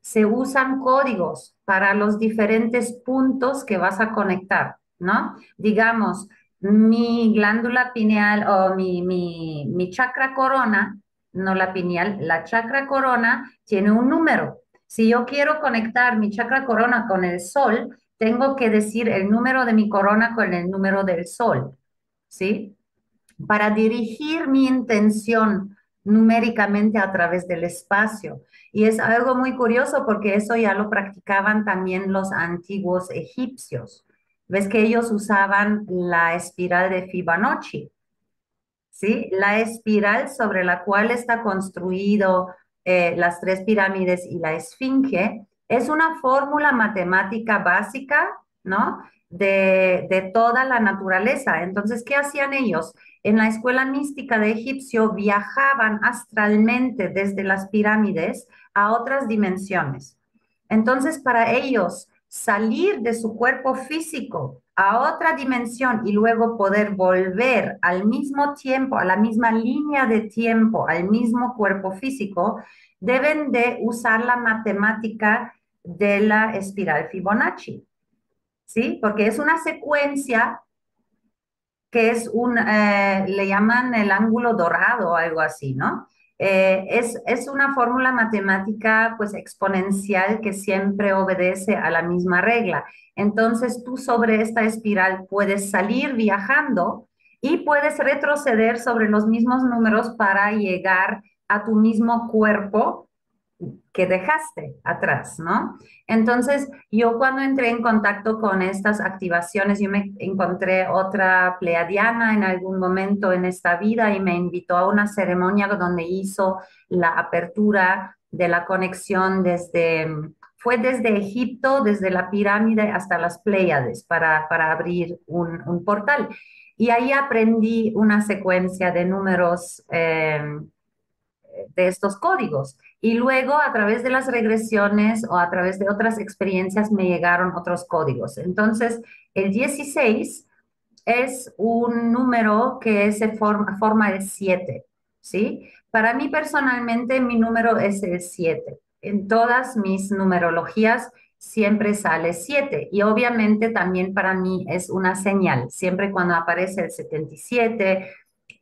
se usan códigos para los diferentes puntos que vas a conectar, ¿no? Digamos, mi glándula pineal o mi, mi, mi chakra corona, no la pineal, la chakra corona tiene un número. Si yo quiero conectar mi chakra corona con el sol, tengo que decir el número de mi corona con el número del sol, ¿sí? Para dirigir mi intención numéricamente a través del espacio. Y es algo muy curioso porque eso ya lo practicaban también los antiguos egipcios. Ves que ellos usaban la espiral de Fibonacci, ¿sí? La espiral sobre la cual está construido eh, las tres pirámides y la esfinge es una fórmula matemática básica, ¿no? De, toda la naturaleza. Entonces, ¿qué hacían ellos? En la escuela mística de egipcio viajaban astralmente desde las pirámides a otras dimensiones. Entonces, para ellos, salir de su cuerpo físico a otra dimensión y luego poder volver al mismo tiempo, a la misma línea de tiempo, al mismo cuerpo físico, deben de usar la matemática de la espiral Fibonacci. ¿Sí? Porque es una secuencia que es un, eh, le llaman el ángulo dorado o algo así, ¿no? Eh, es, es una fórmula matemática pues exponencial que siempre obedece a la misma regla. Entonces tú sobre esta espiral puedes salir viajando y puedes retroceder sobre los mismos números para llegar a tu mismo cuerpo que dejaste atrás, ¿no? Entonces, yo cuando entré en contacto con estas activaciones, yo me encontré otra pleiadiana en algún momento en esta vida y me invitó a una ceremonia donde hizo la apertura de la conexión desde, fue desde Egipto, desde la pirámide hasta las Pléyades para, para abrir un, portal. Y ahí aprendí una secuencia de números eh, de estos códigos. Y luego a través de las regresiones o a través de otras experiencias me llegaron otros códigos. Entonces, el 16 es un número que se forma, forma el 7, ¿sí? Para mí personalmente mi número es el 7. En todas mis numerologías siempre sale 7 y obviamente también para mí es una señal. Siempre cuando aparece el 77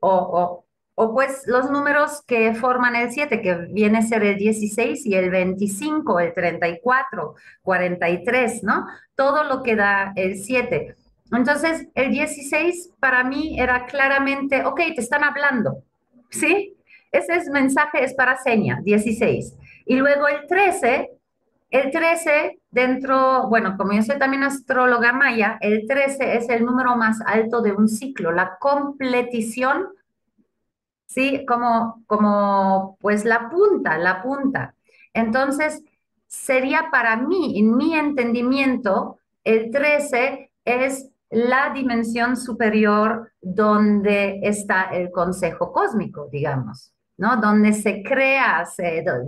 o, o o pues los números que forman el 7, que viene a ser el 16 y el 25, el 34, 43, ¿no? Todo lo que da el 7. Entonces, el 16 para mí era claramente, ok, te están hablando, ¿sí? Ese es, mensaje es para seña, 16. Y luego el 13, el 13 dentro, bueno, como yo soy también astróloga maya, el 13 es el número más alto de un ciclo, la completición ¿sí? Como, como pues la punta, la punta. Entonces, sería para mí, en mi entendimiento, el 13 es la dimensión superior donde está el consejo cósmico, digamos, ¿no? Donde se crea,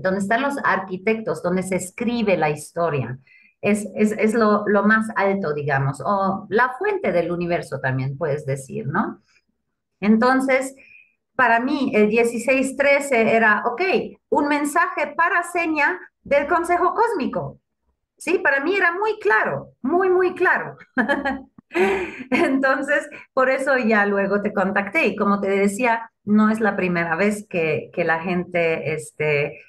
donde están los arquitectos, donde se escribe la historia. Es, es, lo, lo, más alto, digamos, o la fuente del universo también puedes decir, ¿no? Entonces, para mí el 1613 era, ok, un mensaje para seña del Consejo Cósmico. Sí, para mí era muy claro, muy, muy claro. *laughs* Entonces, por eso ya luego te contacté y como te decía, no es la primera vez que, que la gente este,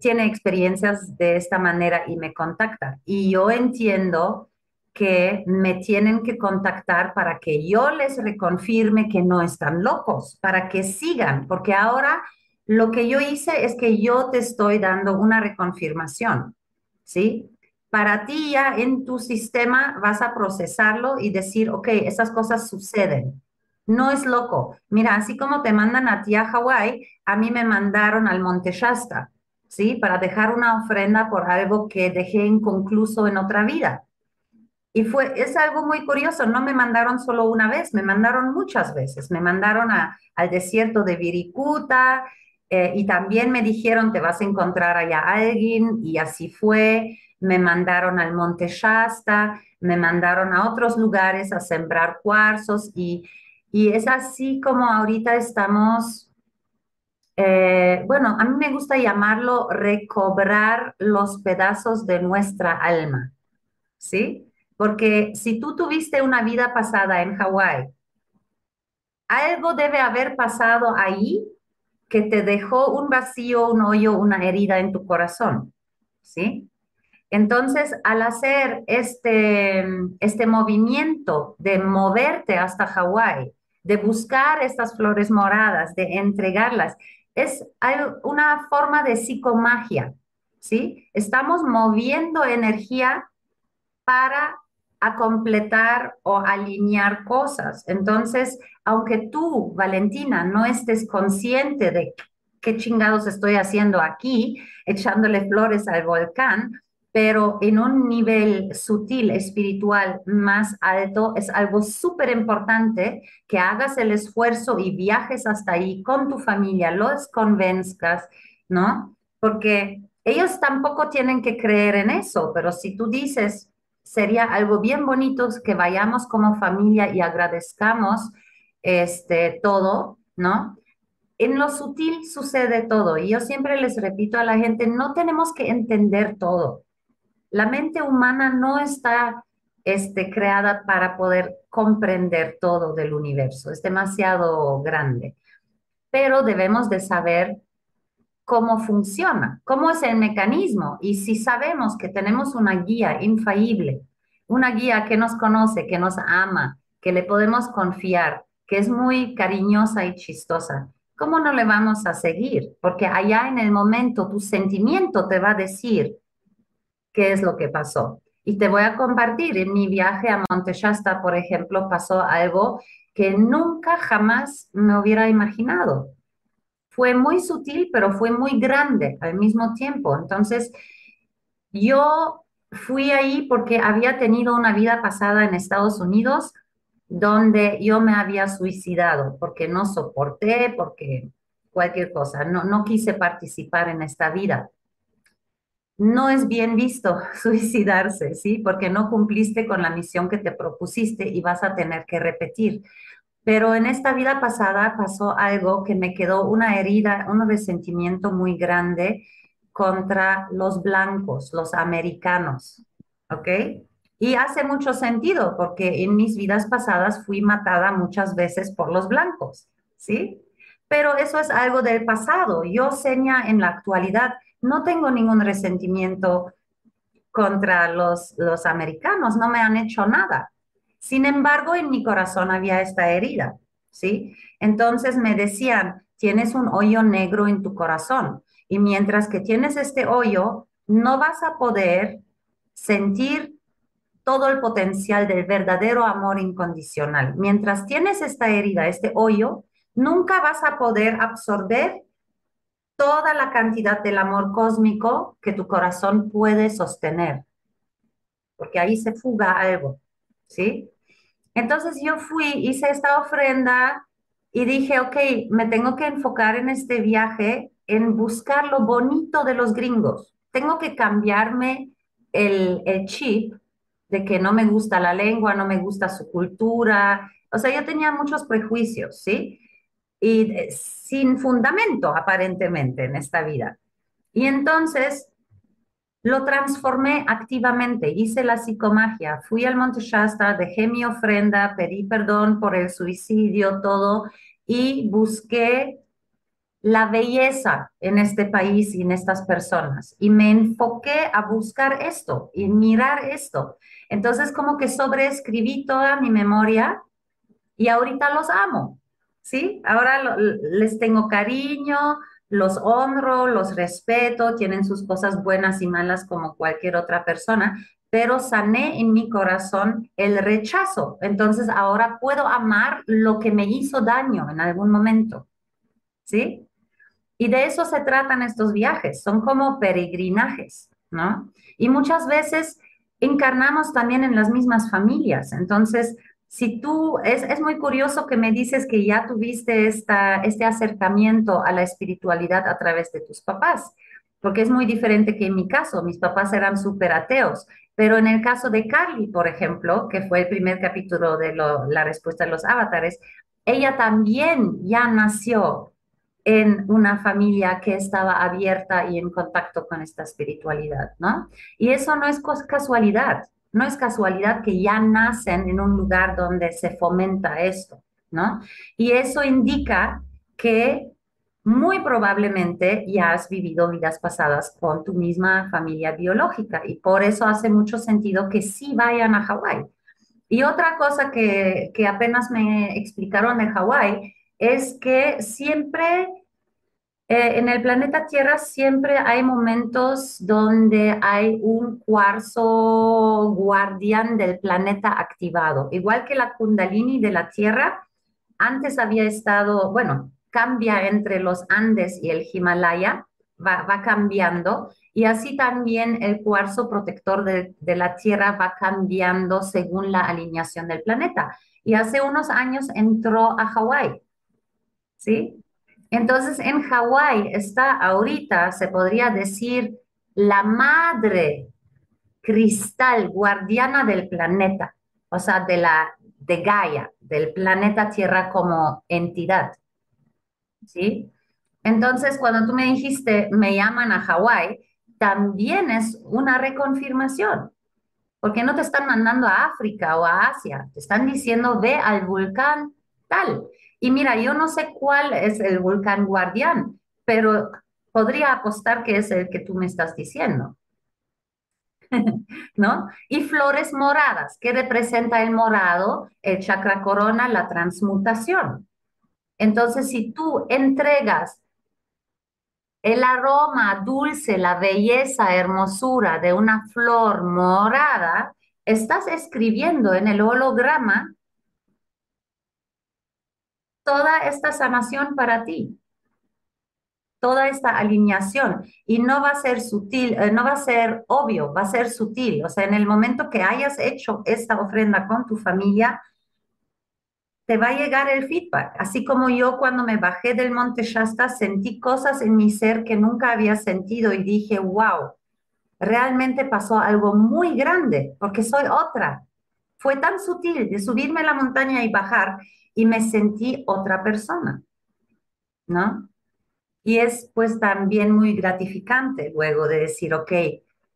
tiene experiencias de esta manera y me contacta. Y yo entiendo que me tienen que contactar para que yo les reconfirme que no están locos, para que sigan, porque ahora lo que yo hice es que yo te estoy dando una reconfirmación, ¿sí? Para ti ya en tu sistema vas a procesarlo y decir, ok, esas cosas suceden. No es loco. Mira, así como te mandan a ti a Hawái, a mí me mandaron al Monte Shasta, ¿sí? Para dejar una ofrenda por algo que dejé inconcluso en otra vida. Y fue, es algo muy curioso, no me mandaron solo una vez, me mandaron muchas veces. Me mandaron al desierto de Viricuta eh, y también me dijeron, te vas a encontrar allá alguien y así fue. Me mandaron al Monte Shasta, me mandaron a otros lugares a sembrar cuarzos y, y es así como ahorita estamos, eh, bueno, a mí me gusta llamarlo recobrar los pedazos de nuestra alma, ¿sí? Porque si tú tuviste una vida pasada en Hawái, algo debe haber pasado ahí que te dejó un vacío, un hoyo, una herida en tu corazón, ¿sí? Entonces, al hacer este, este movimiento de moverte hasta Hawái, de buscar estas flores moradas, de entregarlas, es una forma de psicomagia, ¿sí? Estamos moviendo energía para a completar o alinear cosas. Entonces, aunque tú, Valentina, no estés consciente de qué chingados estoy haciendo aquí, echándole flores al volcán, pero en un nivel sutil, espiritual más alto, es algo súper importante que hagas el esfuerzo y viajes hasta ahí con tu familia, los convenzcas, ¿no? Porque ellos tampoco tienen que creer en eso, pero si tú dices, sería algo bien bonito que vayamos como familia y agradezcamos este, todo, ¿no? En lo sutil sucede todo y yo siempre les repito a la gente, no tenemos que entender todo. La mente humana no está este, creada para poder comprender todo del universo, es demasiado grande, pero debemos de saber cómo funciona, cómo es el mecanismo. Y si sabemos que tenemos una guía infalible, una guía que nos conoce, que nos ama, que le podemos confiar, que es muy cariñosa y chistosa, ¿cómo no le vamos a seguir? Porque allá en el momento tu sentimiento te va a decir qué es lo que pasó. Y te voy a compartir, en mi viaje a Monte Shasta, por ejemplo, pasó algo que nunca jamás me hubiera imaginado fue muy sutil, pero fue muy grande al mismo tiempo. Entonces, yo fui ahí porque había tenido una vida pasada en Estados Unidos donde yo me había suicidado porque no soporté, porque cualquier cosa, no, no quise participar en esta vida. No es bien visto *laughs* suicidarse, ¿sí? Porque no cumpliste con la misión que te propusiste y vas a tener que repetir. Pero en esta vida pasada pasó algo que me quedó una herida, un resentimiento muy grande contra los blancos, los americanos, ¿ok? Y hace mucho sentido porque en mis vidas pasadas fui matada muchas veces por los blancos, ¿sí? Pero eso es algo del pasado. Yo, seña, en la actualidad no tengo ningún resentimiento contra los, los americanos, no me han hecho nada. Sin embargo, en mi corazón había esta herida, ¿sí? Entonces me decían, tienes un hoyo negro en tu corazón y mientras que tienes este hoyo, no vas a poder sentir todo el potencial del verdadero amor incondicional. Mientras tienes esta herida, este hoyo, nunca vas a poder absorber toda la cantidad del amor cósmico que tu corazón puede sostener, porque ahí se fuga algo. ¿Sí? Entonces yo fui, hice esta ofrenda y dije, ok, me tengo que enfocar en este viaje, en buscar lo bonito de los gringos. Tengo que cambiarme el, el chip de que no me gusta la lengua, no me gusta su cultura. O sea, yo tenía muchos prejuicios, ¿sí? Y eh, sin fundamento, aparentemente, en esta vida. Y entonces lo transformé activamente, hice la psicomagia, fui al Monte Shasta, dejé mi ofrenda, pedí perdón por el suicidio, todo, y busqué la belleza en este país y en estas personas. Y me enfoqué a buscar esto y mirar esto. Entonces como que sobreescribí toda mi memoria y ahorita los amo, ¿sí? Ahora les tengo cariño, los honro, los respeto, tienen sus cosas buenas y malas como cualquier otra persona, pero sané en mi corazón el rechazo. Entonces ahora puedo amar lo que me hizo daño en algún momento. ¿Sí? Y de eso se tratan estos viajes, son como peregrinajes, ¿no? Y muchas veces encarnamos también en las mismas familias. Entonces, si tú, es, es, muy curioso que me dices que ya tuviste esta, este acercamiento a la espiritualidad a través de tus papás, porque es muy diferente que en mi caso, mis papás eran súper ateos, pero en el caso de Carly, por ejemplo, que fue el primer capítulo de la respuesta de los avatares, ella también ya nació en una familia que estaba abierta y en contacto con esta espiritualidad, ¿no? Y eso no es casualidad, no es casualidad que ya nacen en un lugar donde se fomenta esto, ¿no? Y eso indica que muy probablemente ya has vivido vidas pasadas con tu misma familia biológica y por eso hace mucho sentido que sí vayan a Hawái. Y otra cosa que, que apenas me explicaron de Hawái es que siempre eh, en el planeta Tierra siempre hay momentos donde hay un cuarzo guardián del planeta activado, igual que la kundalini de la Tierra. Antes había estado, bueno, cambia entre los Andes y el Himalaya, va, cambiando, y así también el cuarzo protector de, de la Tierra va cambiando según la alineación del planeta. Y hace unos años entró a Hawái, ¿sí? Entonces, en Hawái está ahorita, se podría decir, la madre cristal guardiana del planeta, o sea, de la de Gaia, del planeta Tierra como entidad. ¿Sí? Entonces, cuando tú me dijiste, me llaman a Hawái, también es una reconfirmación, porque no te están mandando a África o a Asia, te están diciendo, ve al volcán Y mira, yo no sé cuál es el volcán guardián, pero podría apostar que es el que tú me estás diciendo. *laughs* ¿No? Y flores moradas, que representa el morado, el chakra corona, la transmutación. Entonces, si tú entregas el aroma dulce, la belleza, hermosura de una flor morada, estás escribiendo en el holograma toda esta sanación para ti, toda esta alineación. Y no va a ser sutil, eh, no va a ser obvio, va a ser sutil. O sea, en el momento que hayas hecho esta ofrenda con tu familia, te va a llegar el feedback. Así como yo cuando me bajé del Monte Shasta sentí cosas en mi ser que nunca había sentido y dije, wow, realmente pasó algo muy grande porque soy otra. Fue tan sutil de subirme a la montaña y bajar y me sentí otra persona, ¿no? Y es pues también muy gratificante luego de decir, ok,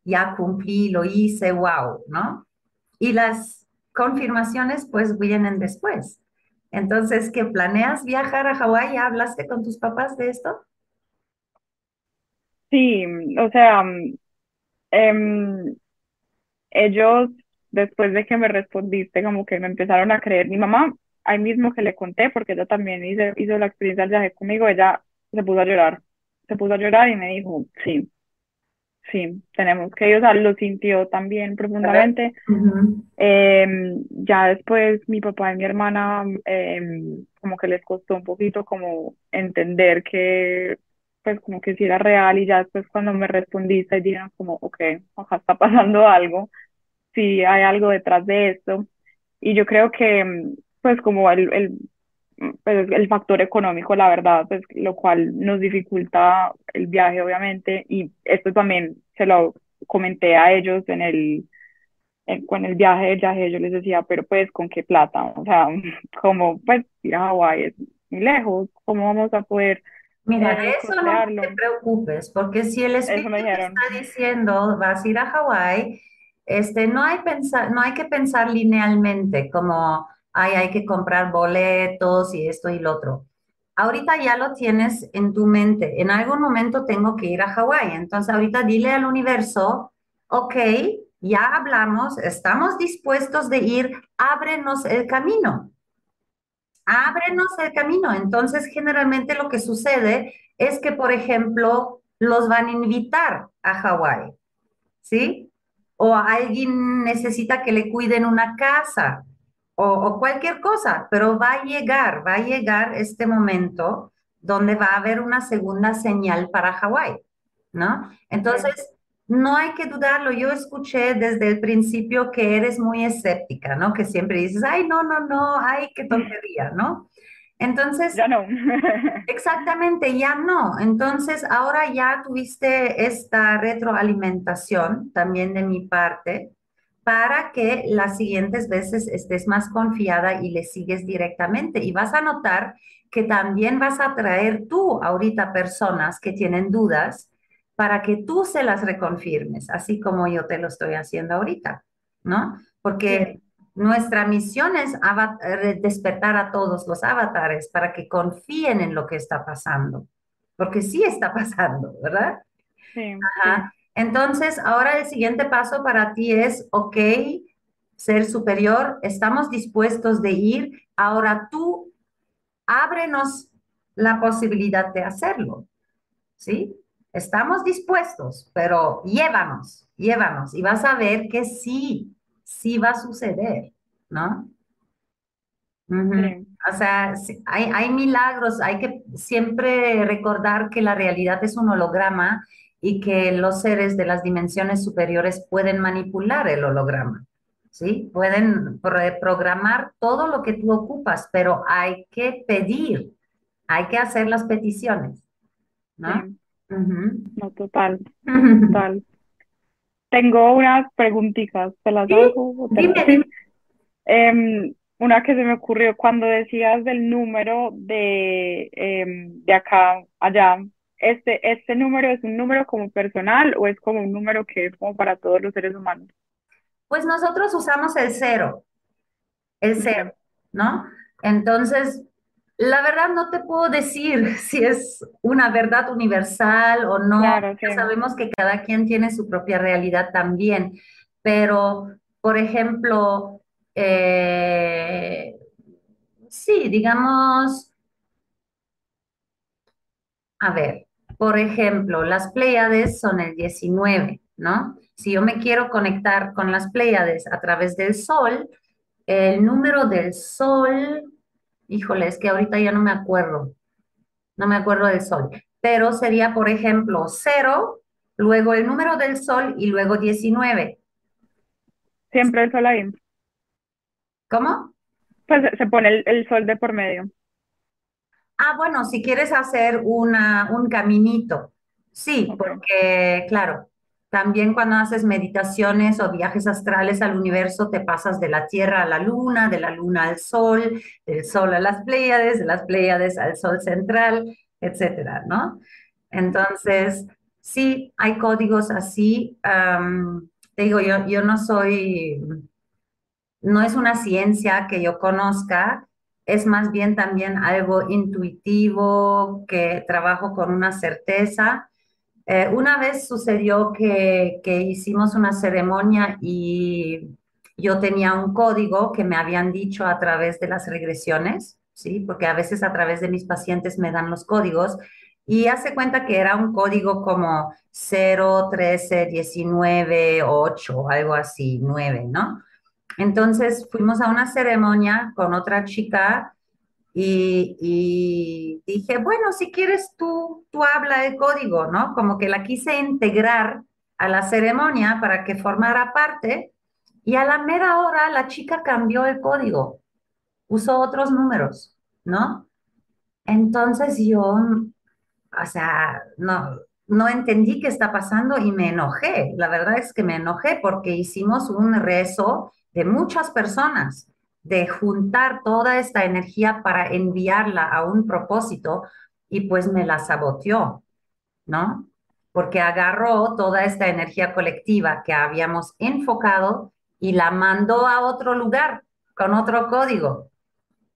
ya cumplí, lo hice, wow, ¿no? Y las confirmaciones pues vienen después. Entonces, ¿qué planeas viajar a Hawái? ¿Ya hablaste con tus papás de esto? Sí, o sea, em, ellos, después de que me respondiste, como que me empezaron a creer. Mi mamá ahí mismo que le conté, porque ella también hizo, hizo la experiencia del viaje conmigo, ella se puso a llorar, se puso a llorar y me dijo, sí, sí, tenemos que ir, o sea, lo sintió también profundamente. Em, ya después mi papá y mi hermana em, como que les costó un poquito como entender que pues como que si era real y ya después cuando me respondiste dijeron como, ok, ojalá está pasando algo, si hay algo detrás de esto. y yo creo que, pues como el, el, pues, el factor económico, la verdad, pues lo cual nos dificulta el viaje, obviamente, y esto también se lo comenté a ellos en el, con el viaje del viaje, yo les decía, pero pues, ¿con qué plata? O sea, *laughs* como, pues, ir a Hawái es muy lejos, ¿cómo vamos a poder Mira, de eso no te preocupes, porque si el espíritu está diciendo vas a ir a Hawái, este, no hay, pensar, no hay que pensar linealmente como Ay, hay que comprar boletos y esto y lo otro. Ahorita ya lo tienes en tu mente. En algún momento tengo que ir a Hawái. Entonces ahorita dile al universo, ok, ya hablamos, estamos dispuestos de ir, ábrenos el camino. Ábrenos el camino. Entonces generalmente lo que sucede es que, por ejemplo, los van a invitar a Hawái, ¿sí? O alguien necesita que le cuiden una casa o, cualquier cosa, pero va a llegar, va a llegar este momento donde va a haber una segunda señal para Hawái, ¿no? Entonces, no hay que dudarlo. Yo escuché desde el principio que eres muy escéptica, ¿no? Que siempre dices, ay, no, no, no, ay, qué tontería, ¿no? Entonces, ya no. *laughs* exactamente, ya no. Entonces, ahora ya tuviste esta retroalimentación también de mi parte para que las siguientes veces estés más confiada y le sigues directamente. Y vas a notar que también vas a traer tú ahorita personas que tienen dudas para que tú se las reconfirmes, así como yo te lo estoy haciendo ahorita, ¿no? Porque nuestra misión es despertar a todos los avatares para que confíen en lo que está pasando, porque sí está pasando, ¿verdad? Sí. Ajá. Entonces, ahora el siguiente paso para ti es, ok, ser superior, estamos dispuestos de ir, ahora tú ábrenos la posibilidad de hacerlo, ¿sí? Estamos dispuestos, pero llévanos, llévanos y vas a ver que sí, sí va a suceder, ¿no? O sea, hay, hay milagros, hay que siempre recordar que la realidad es un holograma y que los seres de las dimensiones superiores pueden manipular el holograma, ¿sí? Pueden programar todo lo que tú ocupas, pero hay que pedir, hay que hacer las peticiones, ¿no? No, total, total. Tengo unas preguntitas, ¿te las hago? Dime, em, una que se me ocurrió cuando decías del número de, em, de acá, allá, este, este número es un número como personal o es como un número que es como para todos los seres humanos? Pues nosotros usamos el cero, el cero, ¿no? Entonces, la verdad no te puedo decir *laughs* si es una verdad universal o no. Sabemos que cada quien tiene su propia realidad también, pero, por ejemplo, eh, sí, digamos, a ver, por ejemplo, las Pléyades son el 19, ¿no? Si yo me quiero conectar con las Pléyades a través del Sol, el número del Sol, híjole, es que ahorita ya no me acuerdo, no me acuerdo del Sol, pero sería, por ejemplo, 0, luego el número del Sol y luego 19. Siempre el Sol ahí. ¿Cómo? Pues se pone el Sol de por medio. Ah, bueno, si quieres hacer una, un caminito, sí, porque claro, también cuando haces meditaciones o viajes astrales al universo, te pasas de la Tierra a la Luna, de la Luna al Sol, del Sol a las Pléyades, de las Pléyades al Sol central, etcétera, ¿no? Entonces, sí, hay códigos así. te digo, yo, yo no soy, no es una ciencia que yo conozca, es más bien también algo intuitivo, que trabajo con una certeza. Eh, una vez sucedió que, que, hicimos una ceremonia y yo tenía un código que me habían dicho a través de las regresiones, ¿sí? Porque a veces a través de mis pacientes me dan los códigos y hace cuenta que era un código como 0, 13, 19, 8, algo así, 9, ¿no? Entonces fuimos a una ceremonia con otra chica y, dije, bueno, si quieres tú, tú habla el código, ¿no? Como que la quise integrar a la ceremonia para que formara parte, Y a la mera hora la chica cambió el código, usó otros números, ¿no? Entonces yo, o sea, no, no entendí qué está pasando y me enojé. La verdad es que me enojé porque hicimos un rezo de muchas personas, de juntar toda esta energía para enviarla a un propósito y pues me la saboteó, ¿no? Porque agarró toda esta energía colectiva que habíamos enfocado y la mandó a otro lugar con otro código.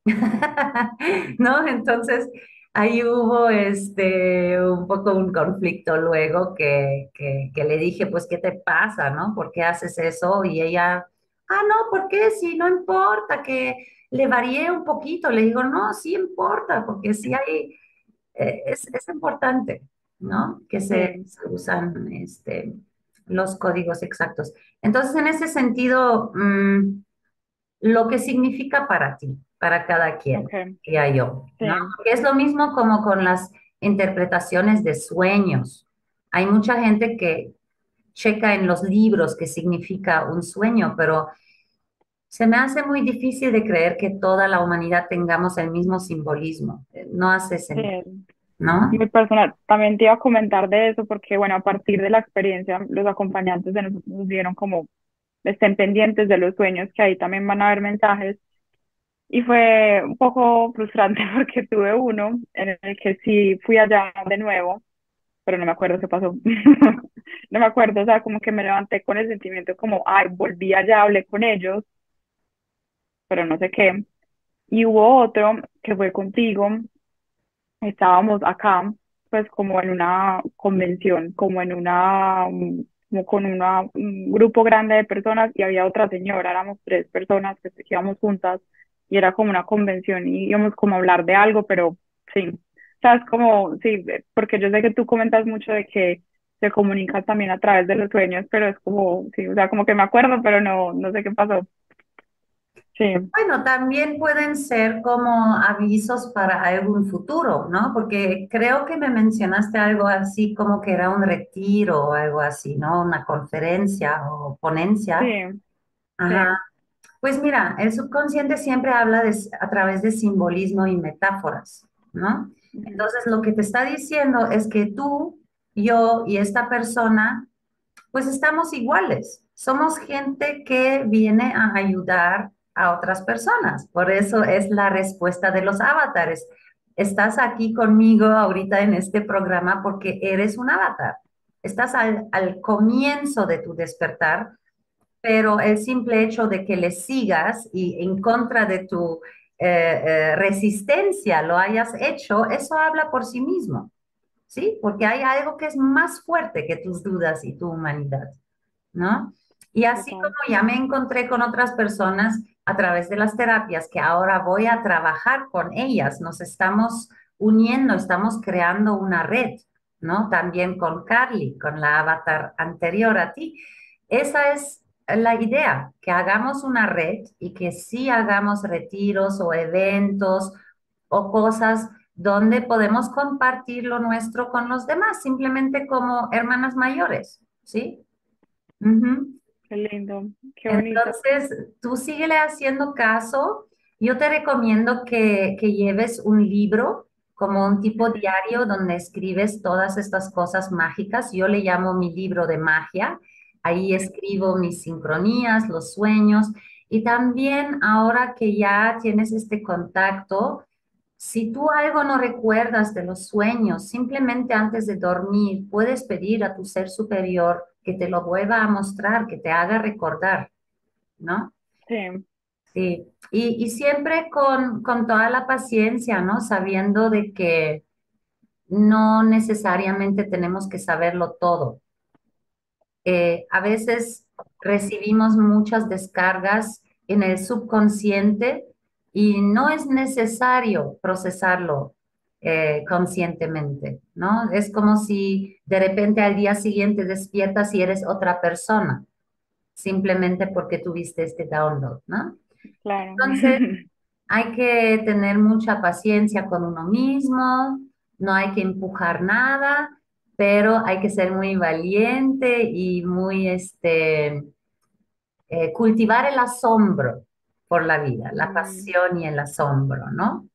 *laughs* ¿No? Entonces, ahí hubo este, un poco un conflicto luego que, que, que, le dije, pues, ¿qué te pasa, no? ¿Por qué haces eso? Y ella, ah, no, ¿por qué? Si no importa que le varíe un poquito. Le digo, no, sí importa, porque sí hay, eh, es, es, importante, ¿no? Que se, se, usan este, los códigos exactos. Entonces, en ese sentido, mmm, lo que significa para ti para cada quien, okay. diría yo. ¿no? Sí. Es lo mismo como con las interpretaciones de sueños. Hay mucha gente que checa en los libros qué significa un sueño, pero se me hace muy difícil de creer que toda la humanidad tengamos el mismo simbolismo. No hace sentido. Sí. ¿No? Muy personal. También te iba a comentar de eso porque, bueno, a partir de la experiencia, los acompañantes de nosotros nos dieron como estén pendientes de los sueños, que ahí también van a haber mensajes y fue un poco frustrante *laughs* porque tuve uno en el que sí fui allá de nuevo, pero no me acuerdo qué pasó. *laughs* no me acuerdo, o sea, como que me levanté con el sentimiento como, ay, volví allá, hablé con ellos, pero no sé qué. Y hubo otro que fue contigo, estábamos acá, pues como en una convención, como en una, como con una, un grupo grande de personas y había otra señora, éramos tres personas que íbamos juntas y era como una convención y íbamos como a hablar de algo, pero sí, o sea, es como, sí, porque yo sé que tú comentas mucho de que se comunica también a través de los sueños, pero es como, sí, o sea, como que me acuerdo, pero no, no sé qué pasó. Sí. Bueno, también pueden ser como avisos para algún futuro, ¿no? Porque creo que me mencionaste algo así como que era un retiro o algo así, ¿no? Una conferencia o ponencia. Sí. Ajá. Pues mira, el subconsciente siempre habla de, a través de simbolismo y metáforas, ¿no? Entonces lo que te está diciendo es que tú, yo y esta persona, pues estamos iguales. Somos gente que viene a ayudar a otras personas. Por eso es la respuesta de los avatares. Estás aquí conmigo ahorita en este programa porque eres un avatar. Estás al, al comienzo de tu despertar pero el simple hecho de que le sigas y en contra de tu eh, eh, resistencia lo hayas hecho, eso habla por sí mismo, ¿sí? Porque hay algo que es más fuerte que tus dudas y tu humanidad, ¿no? Y así como ya me encontré con otras personas a través de las terapias, que ahora voy a trabajar con ellas, nos estamos uniendo, estamos creando una red, ¿no? También con Carly, con la avatar anterior a ti. Esa es la idea, que hagamos una red y que sí hagamos retiros o eventos o cosas donde podemos compartir lo nuestro con los demás, simplemente como hermanas mayores, ¿sí? Uh -huh. Qué lindo, qué bonito. Entonces, tú síguele haciendo caso. Yo te recomiendo que, que lleves un libro como un tipo diario donde escribes todas estas cosas mágicas. Yo le llamo mi libro de magia Ahí escribo mis sincronías, los sueños y también ahora que ya tienes este contacto, si tú algo no recuerdas de los sueños, simplemente antes de dormir puedes pedir a tu ser superior que te lo vuelva a mostrar, que te haga recordar, ¿no? Sí. Sí, y, y siempre con, con toda la paciencia, ¿no? Sabiendo de que no necesariamente tenemos que saberlo todo. Eh, a veces recibimos muchas descargas en el subconsciente y no es necesario procesarlo eh, conscientemente, ¿no? Es como si de repente al día siguiente despiertas y eres otra persona, simplemente porque tuviste este download, ¿no? Claro. Entonces, *laughs* hay que tener mucha paciencia con uno mismo, no hay que empujar nada, pero hay que ser muy valiente y muy, este, eh, cultivar el asombro por la vida, la mm. pasión y el asombro, ¿no?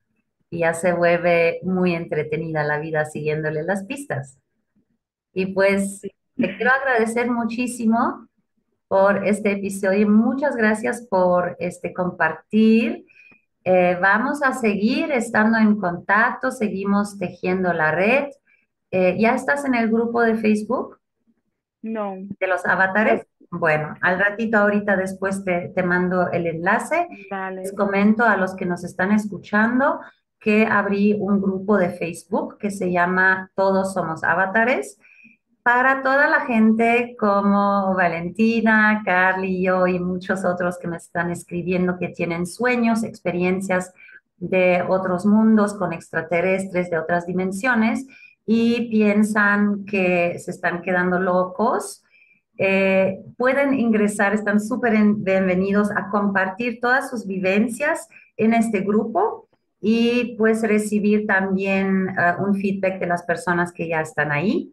Y ya se vuelve muy entretenida la vida siguiéndole las pistas. Y pues te quiero agradecer muchísimo por este episodio. Muchas gracias por este compartir. Eh, vamos a seguir estando en contacto, seguimos tejiendo la red. Eh, ¿Ya estás en el grupo de Facebook? No. ¿De los avatares? Bueno, al ratito ahorita después te, te mando el enlace. Les comento a los que nos están escuchando que abrí un grupo de Facebook que se llama Todos Somos Avatares para toda la gente como Valentina, Carly, yo y muchos otros que me están escribiendo que tienen sueños, experiencias de otros mundos con extraterrestres de otras dimensiones y piensan que se están quedando locos, eh, pueden ingresar, están súper bienvenidos a compartir todas sus vivencias en este grupo y pues recibir también eh, un feedback de las personas que ya están ahí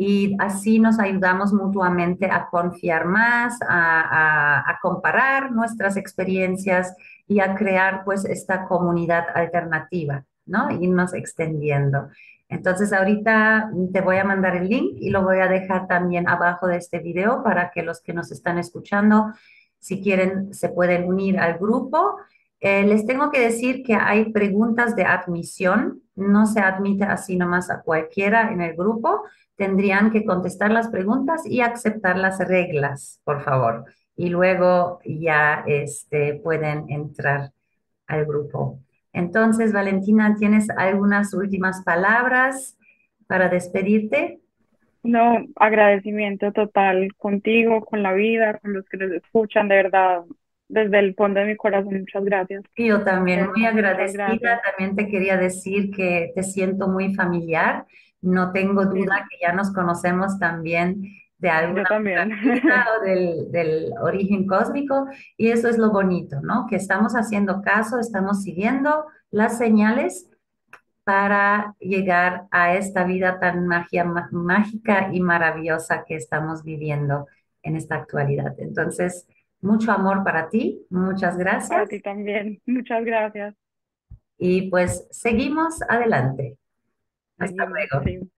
y así nos ayudamos mutuamente a confiar más, a, comparar nuestras experiencias y a crear pues esta comunidad alternativa, ¿no? Irnos extendiendo. Entonces ahorita te voy a mandar el link y lo voy a dejar también abajo de este video para que los que nos están escuchando, si quieren, se pueden unir al grupo. Eh, les tengo que decir que hay preguntas de admisión, no se admite así nomás a cualquiera en el grupo, tendrían que contestar las preguntas y aceptar las reglas, por favor. Y luego ya este, pueden entrar al grupo. Entonces, Valentina, ¿tienes algunas últimas palabras para despedirte? No, agradecimiento total contigo, con la vida, con los que nos escuchan, de verdad, desde el fondo de mi corazón, muchas gracias. yo también, muy agradecida. También te quería decir que te siento muy familiar no tengo duda que ya nos conocemos también de alguna o del, del, origen cósmico y eso es lo bonito, ¿no? Que estamos haciendo caso, estamos siguiendo las señales para llegar a esta vida tan magia, mágica y maravillosa que estamos viviendo en esta actualidad. Entonces, mucho amor para ti, muchas gracias. Para ti también, muchas gracias. Y pues seguimos adelante. Hasta luego.